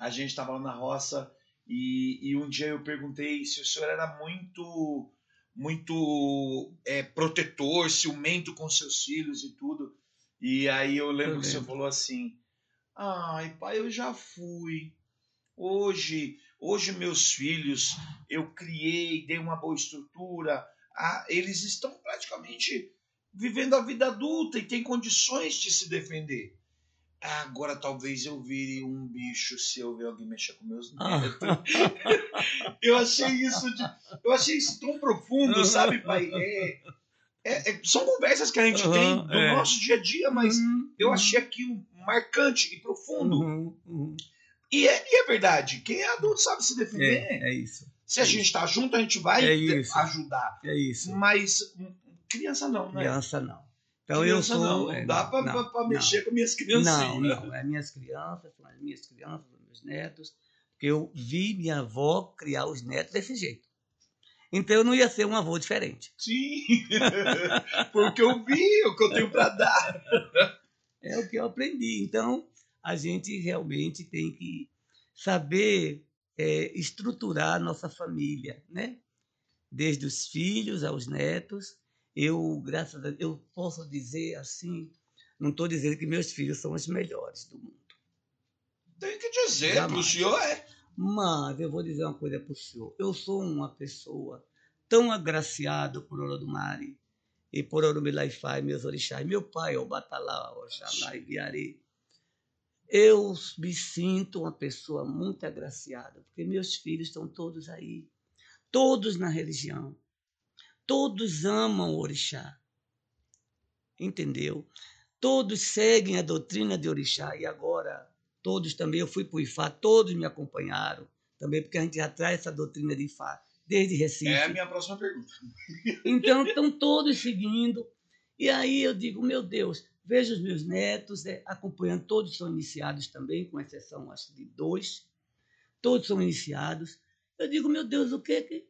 A gente estava lá na roça e, e um dia eu perguntei se o senhor era muito muito é, protetor, ciumento com seus filhos e tudo. E aí eu lembro Eu que o senhor falou assim: Ai, pai, eu já fui. Hoje, hoje meus filhos, eu criei, dei uma boa estrutura. Ah, eles estão praticamente vivendo a vida adulta e têm condições de se defender. Ah, Agora talvez eu vire um bicho se eu ver alguém mexer com meus Ah. netos. eu achei isso de, eu achei isso tão profundo, Uhum. sabe, pai? É, é- é- são conversas que a gente Uhum, tem no é. nosso dia a dia, mas Uhum, eu achei aquilo marcante e profundo. uhum, uhum. E é, e é verdade, quem é adulto sabe se defender. É, é isso. Se a gente está junto, a gente vai É ajudar. É isso. Mas hum, criança não, né? Criança não. Então criança eu sou. não, é, não dá pra- pra não. mexer com minhas crianças. Não, não. É minhas crianças, são as minhas crianças, os meus netos. Porque eu vi minha avó criar os netos desse jeito. Então eu não ia ser um avô diferente. Sim, porque eu vi o que eu tenho para dar. É o que eu aprendi. Então a gente realmente tem que saber é, estruturar a nossa família, né? Desde os filhos aos netos. Eu, graças a Deus, eu posso dizer assim, não estou dizendo que meus filhos são os melhores do mundo. Tem que dizer, Jamais. pro senhor é. Mas eu vou dizer uma coisa para o senhor. Eu sou uma pessoa tão agraciada por Olodumare e por Orumilai-Fai, meus orixás. Meu pai, o Batalá, Oxalá e Viari. Eu me sinto uma pessoa muito agraciada, porque meus filhos estão todos aí, todos na religião, todos amam o orixá, entendeu? Todos seguem a doutrina de orixá e agora todos também, eu fui para o Ifá, todos me acompanharam também, porque a gente já traz essa doutrina de Ifá desde Recife. É a minha próxima pergunta. Então estão todos seguindo. E aí eu digo, meu Deus, vejo os meus netos é, acompanhando, todos são iniciados também, com exceção acho de dois. Todos são iniciados. Eu digo, meu Deus, o que que.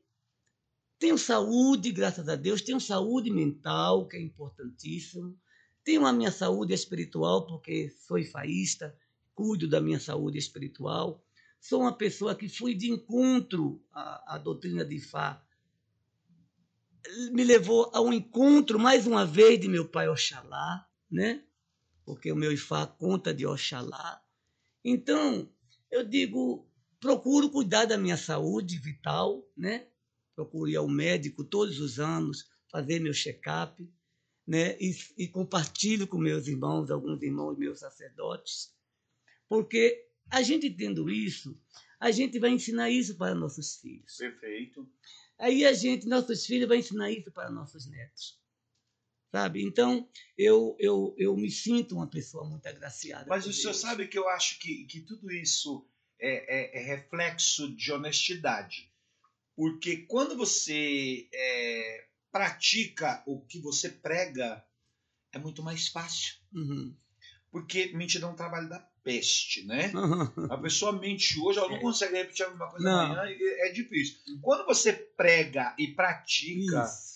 Tenho saúde, graças a Deus, tenho saúde mental, que é importantíssimo. Tenho a minha saúde espiritual, porque sou ifaísta, cuido da minha saúde espiritual. Sou uma pessoa que fui de encontro à, à doutrina de Ifá me levou ao encontro mais uma vez de meu pai Oxalá, né? Porque o meu Ifá conta de Oxalá. Então, eu digo, procuro cuidar da minha saúde vital, né? Procuro ir ao médico todos os anos, fazer meu check-up, né? E, e compartilho com meus irmãos, alguns irmãos meus sacerdotes, porque a gente tendo isso, a gente vai ensinar isso para nossos filhos. Perfeito. Aí a gente, nossos filhos, vai ensinar isso para nossos netos. Sabe? Então, eu, eu, eu me sinto uma pessoa muito agraciada. Mas o senhor Deus. sabe que eu acho que, que tudo isso é, é- é reflexo de honestidade. Porque quando você é, pratica o que você prega, é muito mais fácil. Uhum. Porque mentir é um trabalho da peste, né? Uhum. A pessoa mente hoje, ela não É. consegue repetir a mesma coisa Não. amanhã, é difícil. Quando você prega e pratica, Isso.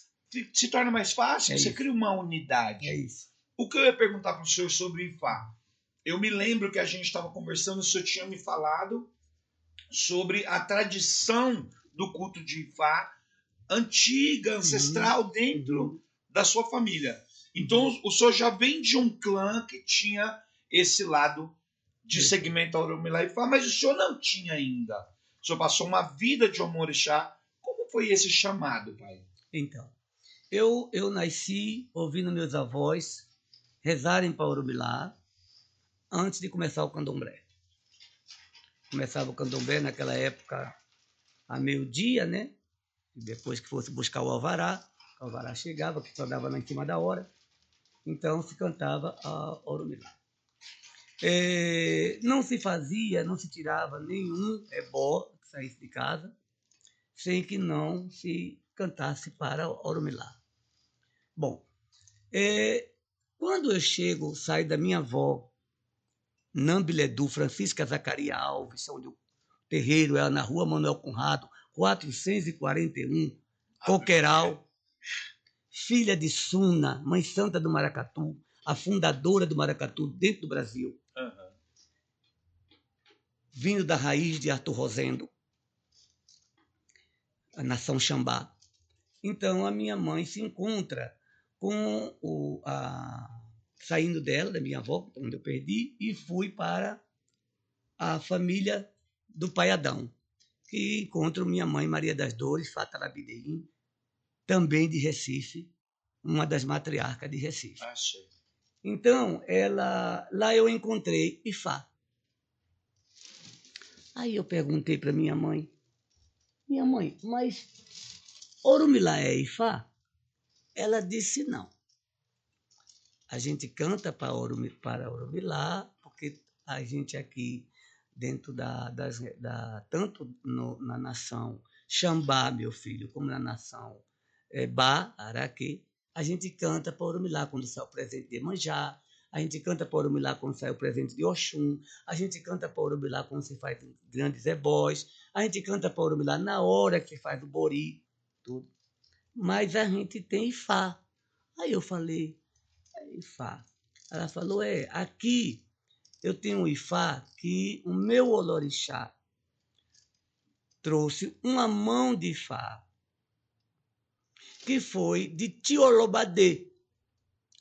Se, torna mais fácil, É você isso. cria uma unidade. É isso. O que eu ia perguntar para o senhor sobre Ifá? Eu me lembro que a gente estava conversando, o senhor tinha me falado sobre a tradição do culto de Ifá antiga, ancestral, dentro Uhum. da sua família. Então, o senhor já vem de um clã que tinha esse lado de segmento ao Oromilá Ifá, mas o senhor não tinha ainda. O senhor passou uma vida de Omorixá. Como foi esse chamado, pai? Então, eu, eu nasci ouvindo meus avós rezarem para Urubilá antes de começar o candomblé. Começava o candomblé naquela época a meio-dia, né? Depois que fosse buscar o alvará, o alvará chegava, que só dava lá em cima da hora. Então se cantava a Orumilá. É, não se fazia, não se tirava nenhum ebó que saísse de casa sem que não se cantasse para Orumilá. Bom, é, quando eu chego, saio da minha avó, Nambiledu, Francisca Zacaria Alves, onde o terreiro é na rua Manuel Conrado, 441, Coqueiral, filha de Suna, mãe santa do Maracatu, a fundadora do Maracatu dentro do Brasil, vindo da raiz de Arthur Rosendo, a nação Xambá. Então a minha mãe se encontra com o a, saindo dela, da minha avó, onde eu perdi, e fui para a família do pai Adão, que encontro minha mãe Maria das Dores, Fata Labideim, também de Recife, uma das matriarcas de Recife. Achei. Então, ela, lá eu encontrei Ifá. Aí eu perguntei para minha mãe, minha mãe, mas Orumilá é Ifá? Ela disse não. A gente canta para Orumi- para Orumilá, porque a gente aqui dentro da, das, da tanto no, na nação Xambá, meu filho, como na nação é, Bá, Araque, a gente canta para Orumilá quando sai o presente de Manjá, a gente canta para Orumilá quando sai o presente de Oxum, a gente canta para Orumilá quando se faz grandes ebós, a gente canta para Orumilá na hora que faz o bori, tudo. Mas a gente tem Ifá. Aí eu falei, é Ifá. Ela falou, é, aqui eu tenho um Ifá que o meu Olorixá trouxe uma mão de Ifá, que foi de Tiolobadê.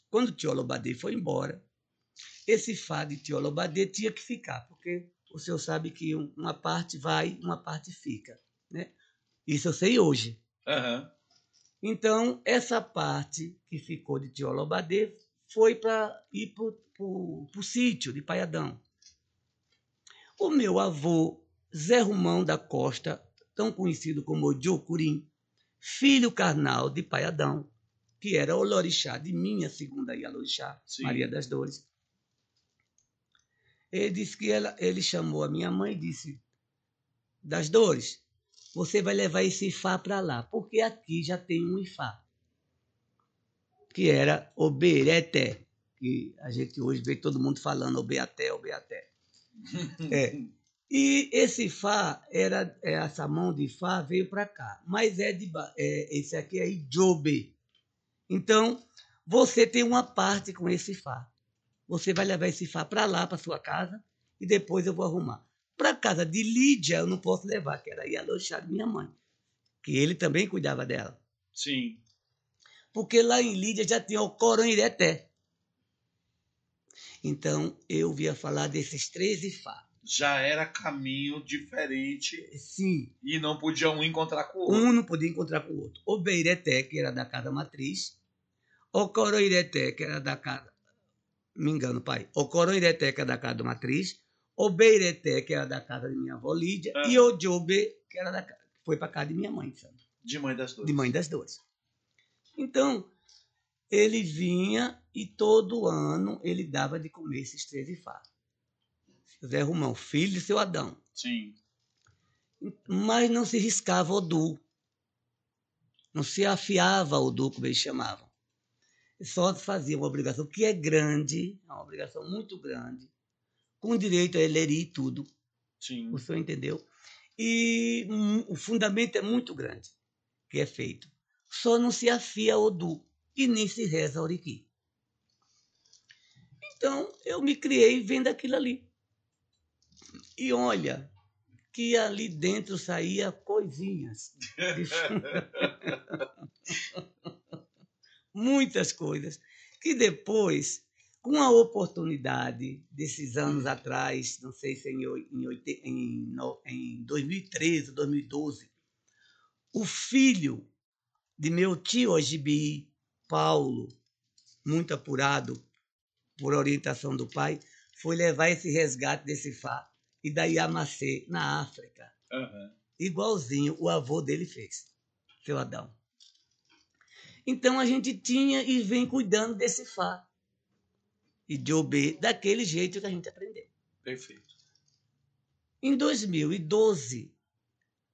Quando Tiolobadê foi embora, esse Fá de Tiolobadê tinha que ficar, porque o senhor sabe que uma parte vai, uma parte fica. Né? Isso eu sei hoje. Uhum. Então, essa parte que ficou de Tiolobadê foi para ir para o sítio de Paiadão. O meu avô, Zé Romão da Costa, tão conhecido como Ojucurim, filho carnal de Paiadão, que era o Lorixá de minha segunda Ialorixá, Maria das Dores. Ele disse que ela, ele chamou a minha mãe e disse: Das Dores, você vai levar esse Ifá para lá, porque aqui já tem um Ifá, que era o Bereté, que a gente hoje vê todo mundo falando o Beaté, o Beaté. É. E esse Fá, era, é, essa mão de Fá veio para cá, mas é de é, esse aqui é Ijobe. Então, você tem uma parte com esse Fá. Você vai levar esse Fá para lá, para sua casa, e depois eu vou arrumar. Para casa de Lídia, eu não posso levar, que era Yaloxá de minha mãe, que ele também cuidava dela. Sim. Porque lá em Lídia já tinha o Corão Ireté. Então, eu via falar desses três Ifá já era caminho diferente. Sim. E não podia um encontrar com o outro. Um não podia encontrar com o outro. O Beireté, que era da casa matriz, o Coroireté, que era da casa. Me engano, pai. O Coroireté, que era da casa matriz, o Beireté, que era da casa de minha avó Lídia, ah. e o Jobe, que era da foi para casa de minha mãe, sabe? De mãe das duas. De mãe das duas. Então, ele vinha e todo ano ele dava de comer esses três ifá. Zé Romão, filho de seu Adão. Sim. Mas não se riscava o du. Não se afiava o du, como eles chamavam. Só fazia uma obrigação que é grande, é uma obrigação muito grande, com direito a elerir e tudo. Sim. O senhor entendeu? E o fundamento é muito grande que é feito. Só não se afia o du e nem se reza oriqui. Então, eu me criei vendo aquilo ali. E olha, que ali dentro saía coisinhas. Muitas coisas. Que depois, com a oportunidade desses anos atrás, não sei se em, em, em 2013, 2012, o filho de meu tio Ojibi, Paulo, muito apurado por orientação do pai, foi levar esse resgate desse Fá e da Yamacê, na África. Uhum. Igualzinho o avô dele fez, seu Adão. Então a gente tinha e vem cuidando desse Fá e de Obê daquele jeito que a gente aprendeu. Perfeito. Em 2012,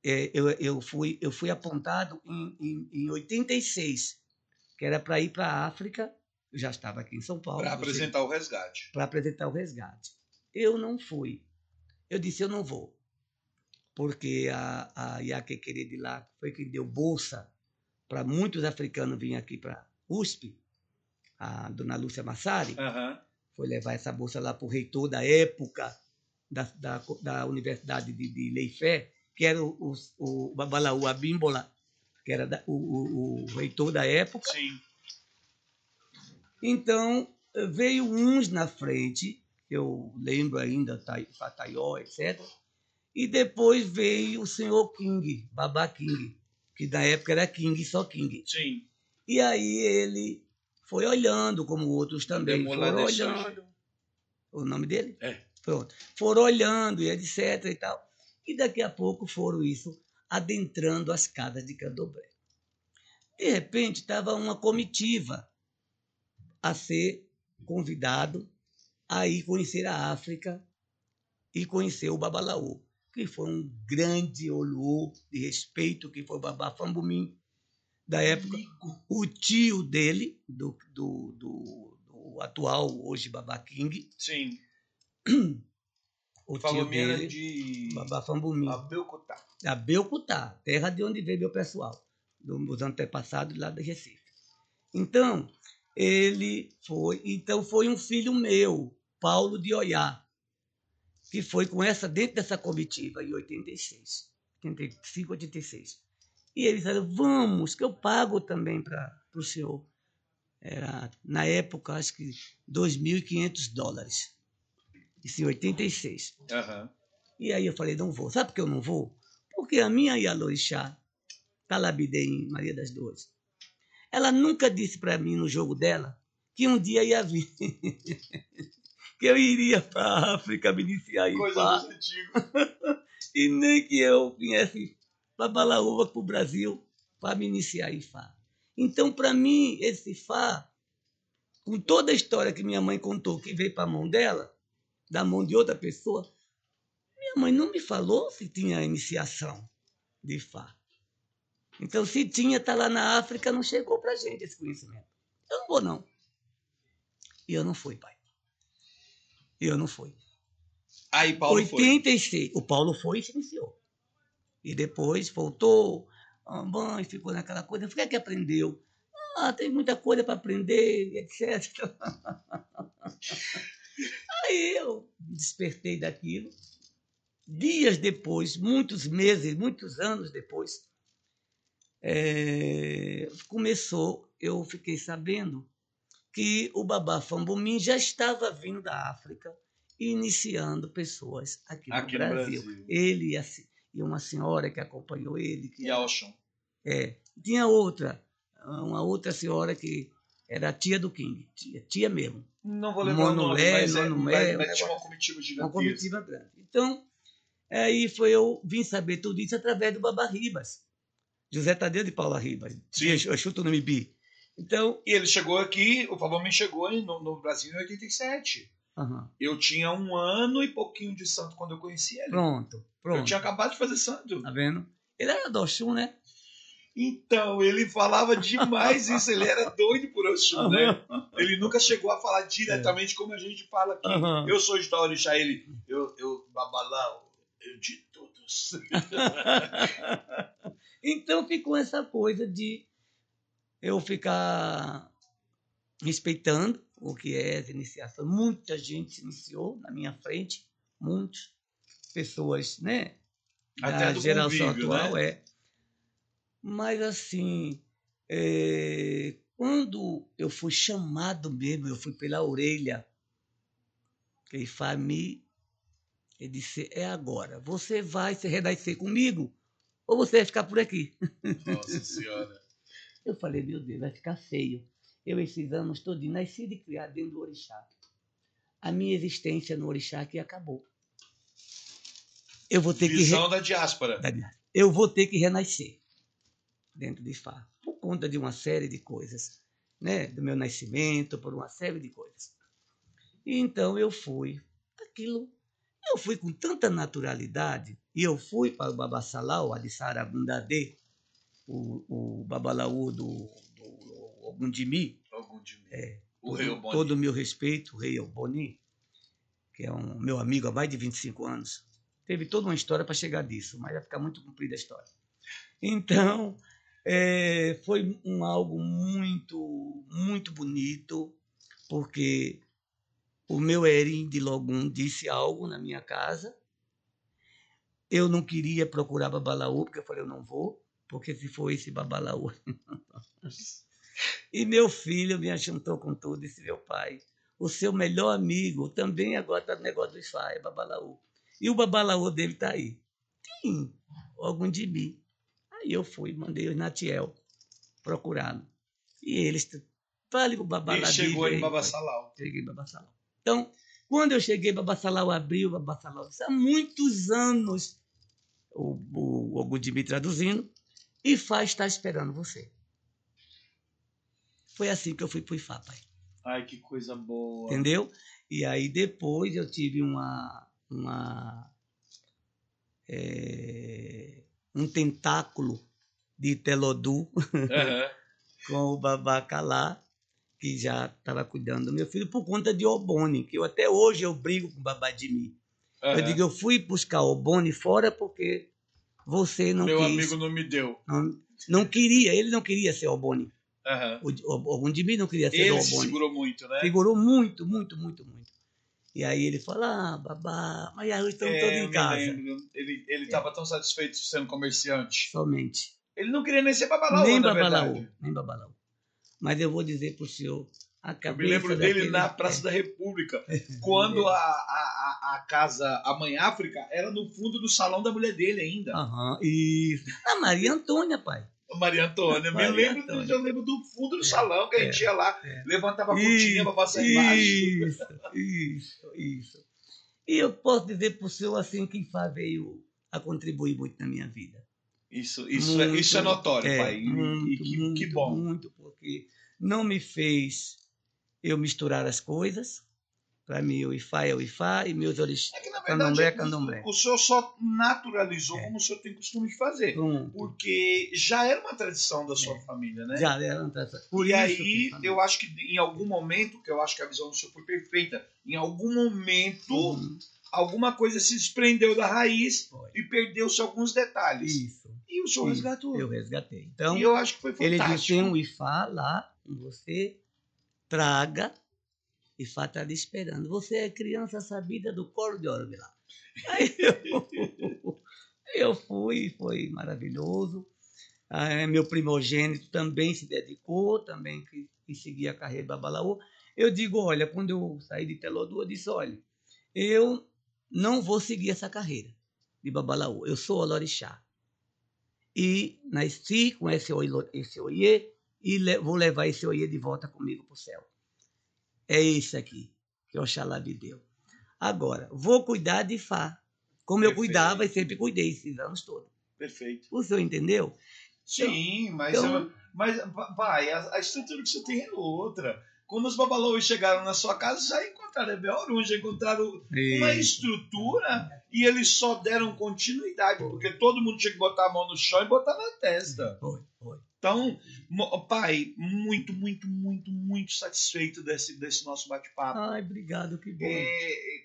é, eu, eu, fui, eu fui apontado em, em, em 86, que era para ir para a África eu já estava aqui em São Paulo. Para apresentar o resgate. Para apresentar o resgate. Eu não fui. Eu disse, eu não vou. Porque a, a Iaque de lá foi quem deu bolsa para muitos africanos virem aqui para USP, a dona Lúcia Massari, uhum. foi levar essa bolsa lá para o reitor da época da, da, da Universidade de, de Leifé, que era o, o, o Babalaú Abimbola, que era da, o, o, o reitor da época. Sim então, veio uns na frente, eu lembro ainda, Fataió, etc. E depois veio o senhor King, Babá King, que na época era King, só King. Sim. E aí ele foi olhando, como outros também foram olhando. O nome dele? É. Pronto. Foram olhando e etc e tal. E daqui a pouco foram isso, adentrando as casas de Candomblé. De repente, estava uma comitiva a ser convidado a ir conhecer a África e conhecer o Babalaô, que foi um grande olô de respeito, que foi o Babá Fambumim, da época. O tio dele, do, do, do, do atual, hoje Babá King. Sim. O tio dele, de Babá Fambumim. Abelcutá. Abelcutá, terra de onde veio meu pessoal, dos antepassados lá de Recife. Então, ele foi, então foi um filho meu, Paulo de Oiá, que foi com essa dentro dessa comitiva em 86, 85, 86. E eles disseram, vamos, que eu pago também para o senhor. Era, na época, acho que 2.500 dólares. Isso em 86. Aham. E aí eu falei, não vou. Sabe por que eu não vou? Porque a minha Yalorixá, Talabidem, Maria das Dores, ela nunca disse para mim no jogo dela que um dia ia vir. que eu iria para a África me iniciar em Coisa antigos. e nem que eu viesse para Balaúva, para o Brasil, para me iniciar em Fá. Então, para mim, esse Fá, com toda a história que minha mãe contou, que veio para a mão dela, da mão de outra pessoa, minha mãe não me falou se tinha iniciação de Fá. Então, se tinha, está lá na África, não chegou para a gente esse conhecimento. Eu não vou, não. E eu não fui, pai. E eu não fui. Aí Paulo foi. 86. O Paulo foi e se iniciou. E depois voltou, ah, mãe, ficou naquela coisa. O que é que aprendeu? Ah, tem muita coisa para aprender, etc. Aí eu despertei daquilo. Dias depois, muitos meses, muitos anos depois, é, começou, eu fiquei sabendo que o Babá Fambumim já estava vindo da África iniciando pessoas aqui no, Aqui no Brasil. Brasil. Ele e, a se- e uma senhora que acompanhou ele. Que E Alshon. é, tinha outra, uma outra senhora que era a tia do King, tia, tia mesmo, Não vou lembrar o nome, Monolé, mas, é, Nonumé, mas, mas tinha uma comitiva uma gigantesca. comitiva grande. Então, aí foi eu vim saber tudo isso através do Babá Ribas, José Tadeu de Paula Ribas, Sim. eu chuto no Mibi. Então, E ele chegou aqui, o Pavão chegou no, no Brasil em 87. Aham, Eu tinha um ano e pouquinho de santo quando eu conheci ele. pronto, Eu pronto. tinha acabado de fazer santo. Tá vendo? Ele era do Oxum, né? Então, ele falava demais isso, ele era doido por Oxum, né? Ele nunca chegou a falar diretamente como a gente fala aqui. Aham. Eu sou de orixá, ele, eu, eu, babalau, eu de todos. então ficou essa coisa de eu ficar respeitando o que é essa iniciação. Muita gente se iniciou na minha frente, muitas pessoas, né? Até da geração convívio, atual, né? é. Mas assim, é, quando eu fui chamado mesmo, eu fui pela orelha, que Fami, ele disse, é agora, você vai se renascer comigo ou você vai ficar por aqui? Nossa senhora. Eu falei, meu Deus, vai ficar feio. Eu, esses anos todos, nasci de criar dentro do orixá. A minha existência no orixá aqui acabou. Eu vou ter que... re- Visão da diáspora. eu vou ter que renascer dentro de Fá, por conta de uma série de coisas, né? do meu nascimento, por uma série de coisas. E então eu fui, aquilo, eu fui com tanta naturalidade, e eu fui para o Babassalau, a de Sarabundadê, o, o Babalaú do, Algum de mim. É, o rei Oboni. todo o meu respeito, o rei Alboni, que é um meu amigo há mais de 25 anos. Teve toda uma história para chegar disso, mas vai ficar muito comprida a história. Então, é, foi um algo muito, muito bonito, porque o meu Erim de Logum disse algo na minha casa. Eu não queria procurar Babalaú, porque eu falei, eu não vou, porque se for esse Babalaú, e meu filho me ajuntou com tudo, disse meu pai, o seu melhor amigo também agora está no negócio do é Babalaú. E o Babalaú dele está aí. Sim, algum de mim. Aí eu fui, mandei o Natiel procurá-lo. E eles, fale o Ele Babalaú. chegou em Babassalau. Cheguei em Babassalau. Então, quando eu cheguei em Babassalau, abriu Babassalau. Isso há muitos anos, o, o, o Ogundimi traduzindo, e Ifá está esperando você. Foi assim que eu fui para o Ifá, pai. Ai, que coisa boa. Entendeu? E aí depois eu tive uma, uma é, um tentáculo de Telodum Aham. com o babaca lá, que já estava cuidando do meu filho, por conta de Obone, que eu até hoje eu brigo com o babá de mim. Eu aham. digo, eu fui buscar Obone fora porque você não Meu quis. amigo não me deu. Não, não queria, ele não queria ser Obone. Aham. O, o, o não queria ser Ele do Obone. segurou muito, né? Segurou muito, muito, muito, muito. E aí ele fala, ah, babá, mas aí estamos É, todos eu em casa. lembro. Ele ele estava tão satisfeito sendo comerciante. Somente. Ele não queria nem ser babalaô, nem babalaú, nem babalaú. Mas eu vou dizer pro senhor, a Eu cabeça me lembro dele daquele- na Praça é, da República, quando a, a, a, casa, a Mãe África, era no fundo do salão da mulher dele ainda. Aham, isso. A Maria Antônia, pai. Maria Antônia. Me Maria lembro, Antônia. eu lembro do fundo do salão que a gente ia lá, é. levantava a cortina pra passar embaixo. Isso, isso, isso. E eu posso dizer pro senhor assim que Fá veio a contribuir muito na minha vida. Isso, isso, é, Muito, isso é notório, é, pai. E, muito, e que, muito, que bom. Muito, porque não me fez eu misturar as coisas. Para mim, o Ifá é o Ifá e meus orixás. É que, na Candomblé é verdade, candomblé. o senhor só naturalizou É. como o senhor tem costume de fazer. Pronto. Porque já era uma tradição da sua É. família, né? Já era essa- Por e aí, eu acho que em algum momento, que eu acho que a visão do senhor foi perfeita, em algum momento, Uhum, alguma coisa se desprendeu da raiz foi. e perdeu-se alguns detalhes. Isso. E o senhor Isso, resgatou. Eu resgatei. Então, e eu acho que foi ele disse: fantástico. tem um Ifá lá, você traga. Ifá está ali esperando. Você é criança sabida do coro de lá. Aí eu, eu fui, foi maravilhoso. Meu primogênito também se dedicou, também quis, quis seguir a carreira de Babalaô. Eu digo, olha, quando eu saí de Telodu, eu disse, olha, eu não vou seguir essa carreira de Babalaô. Eu sou Olorixá. E nasci com esse, oilo- esse oiê e le- vou levar esse oiê de volta comigo para o céu. É esse aqui que Oxalá me deu. Agora, vou cuidar de Fá, como eu Perfeito. cuidava e sempre cuidei esses anos todos. Perfeito. O senhor entendeu? Sim, mas, então- eu- mas pai, a, a estrutura que você tem é outra. Quando os babalões chegaram na sua casa, já encontraram Ebel já encontraram uma estrutura e eles só deram continuidade, porque todo mundo tinha que botar a mão no chão e botar na testa. Foi. Então, pai, muito, muito, muito, muito satisfeito desse, desse nosso bate-papo. Ai, obrigado, que bom. É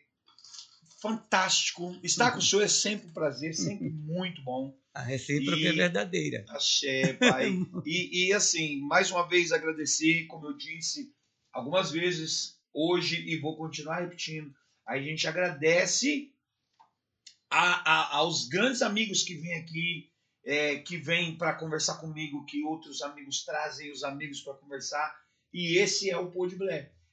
fantástico. Estar com o senhor é sempre um prazer, sempre muito bom. A recíproca E- é verdadeira. Axé, pai. E, e, assim, mais uma vez agradecer, como eu disse algumas vezes hoje e vou continuar repetindo. A gente agradece a- a- aos grandes amigos que vêm aqui, é, que vêm para conversar comigo, que outros amigos trazem os amigos para conversar. E esse é o Pod.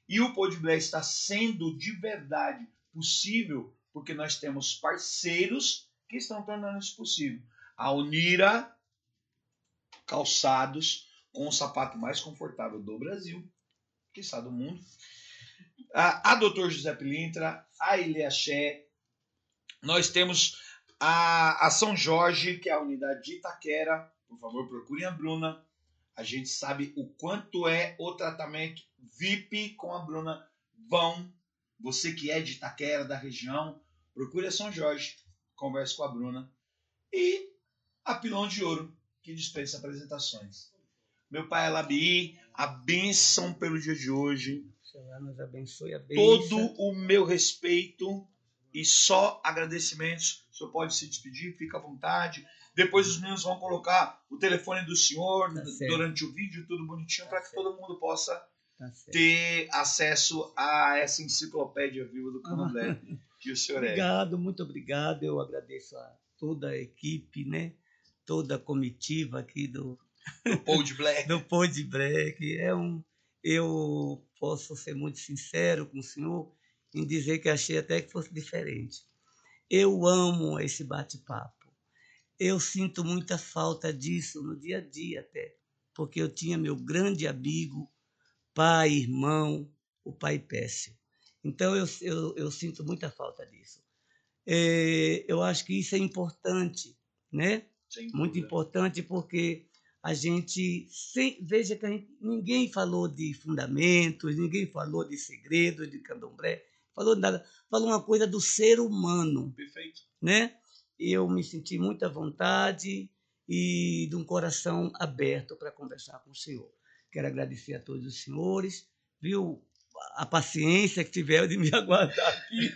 E o Pod está sendo de verdade possível porque nós temos parceiros que estão tornando isso possível. A Unira Calçados, com o sapato mais confortável do Brasil, que está do mundo. A, a Dr. José Pilintra, a Ilhaxé. Nós temos a, a São Jorge, que é a unidade de Itaquera. Por favor, procurem a Bruna. A gente sabe o quanto é o tratamento VIP com a Bruna. Vão, você que é de Itaquera, da região, procure a São Jorge, converse com a Bruna. E a Pilão de Ouro, que dispensa apresentações. Meu pai Alabi, a bênção pelo dia de hoje. Senhor nos abençoe a Todo o meu respeito e só agradecimentos. O senhor pode se despedir, fica à vontade. Depois os meninos vão colocar o telefone do senhor Tá durante o vídeo, tudo bonitinho, Tá para que certo. todo mundo possa Tá ter acesso a essa enciclopédia viva do Candomblé que o senhor é. Obrigado, muito obrigado. Eu agradeço a toda a equipe, né? Toda a comitiva aqui do, O Pod Black. do Pod Break. É um, eu posso ser muito sincero com o senhor em dizer que achei até que fosse diferente. Eu amo esse bate-papo. Eu sinto muita falta disso no dia a dia até, porque eu tinha meu grande amigo, pai, irmão, o pai Pécio. Então eu, eu, eu sinto muita falta disso. É, eu acho que isso é importante, né? Sem muito dúvida. importante porque a gente sem, veja que gente- ninguém falou de fundamentos, ninguém falou de segredos de candomblé, falou nada, falou uma coisa do ser humano. Perfeito. Né? E eu me senti muita vontade e de um coração aberto para conversar com o senhor. Quero agradecer a todos os senhores, viu? A paciência que tiveram de me aguardar aqui.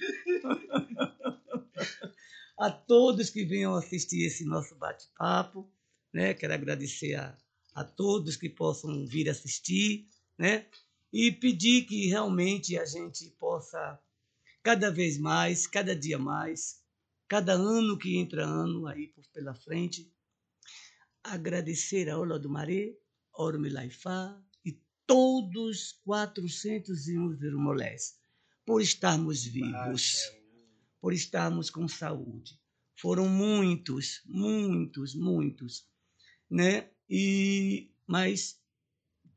a todos que venham assistir esse nosso bate-papo, né? Quero agradecer a, a todos que possam vir assistir, né? E pedir que realmente a gente possa cada vez mais, cada dia mais, cada ano que entra ano aí pela frente, agradecer a Ola do Maré, Orme Laifá e todos 401 irmãos por estarmos vivos, por estarmos com saúde. Foram muitos, muitos, muitos, né? E mas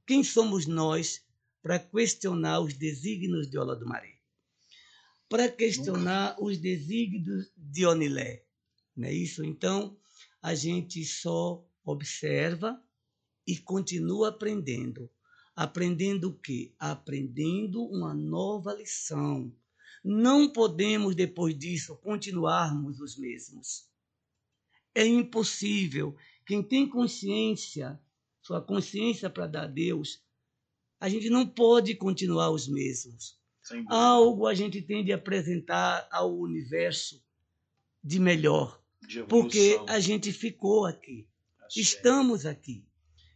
quem somos nós para questionar os desígnios de Ola do Maré? Para questionar os desígnios de Onilé, não é isso? Então, a gente só observa e continua aprendendo. Aprendendo o quê? Aprendendo uma nova lição. Não podemos, depois disso, continuarmos os mesmos. É impossível. Quem tem consciência, sua consciência para dar a Deus, a gente não pode continuar os mesmos. Algo a gente tem de apresentar ao universo de melhor. De porque a gente ficou aqui. Estamos aqui.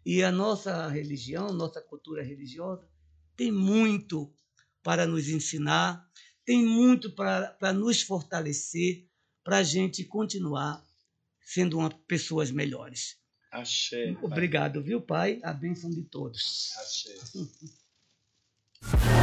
E a nossa religião, nossa cultura religiosa, tem muito para nos ensinar, tem muito para, nos fortalecer, para a gente continuar sendo uma, pessoas melhores. Axé. Obrigado, viu, Pai? A bênção de todos. Axé.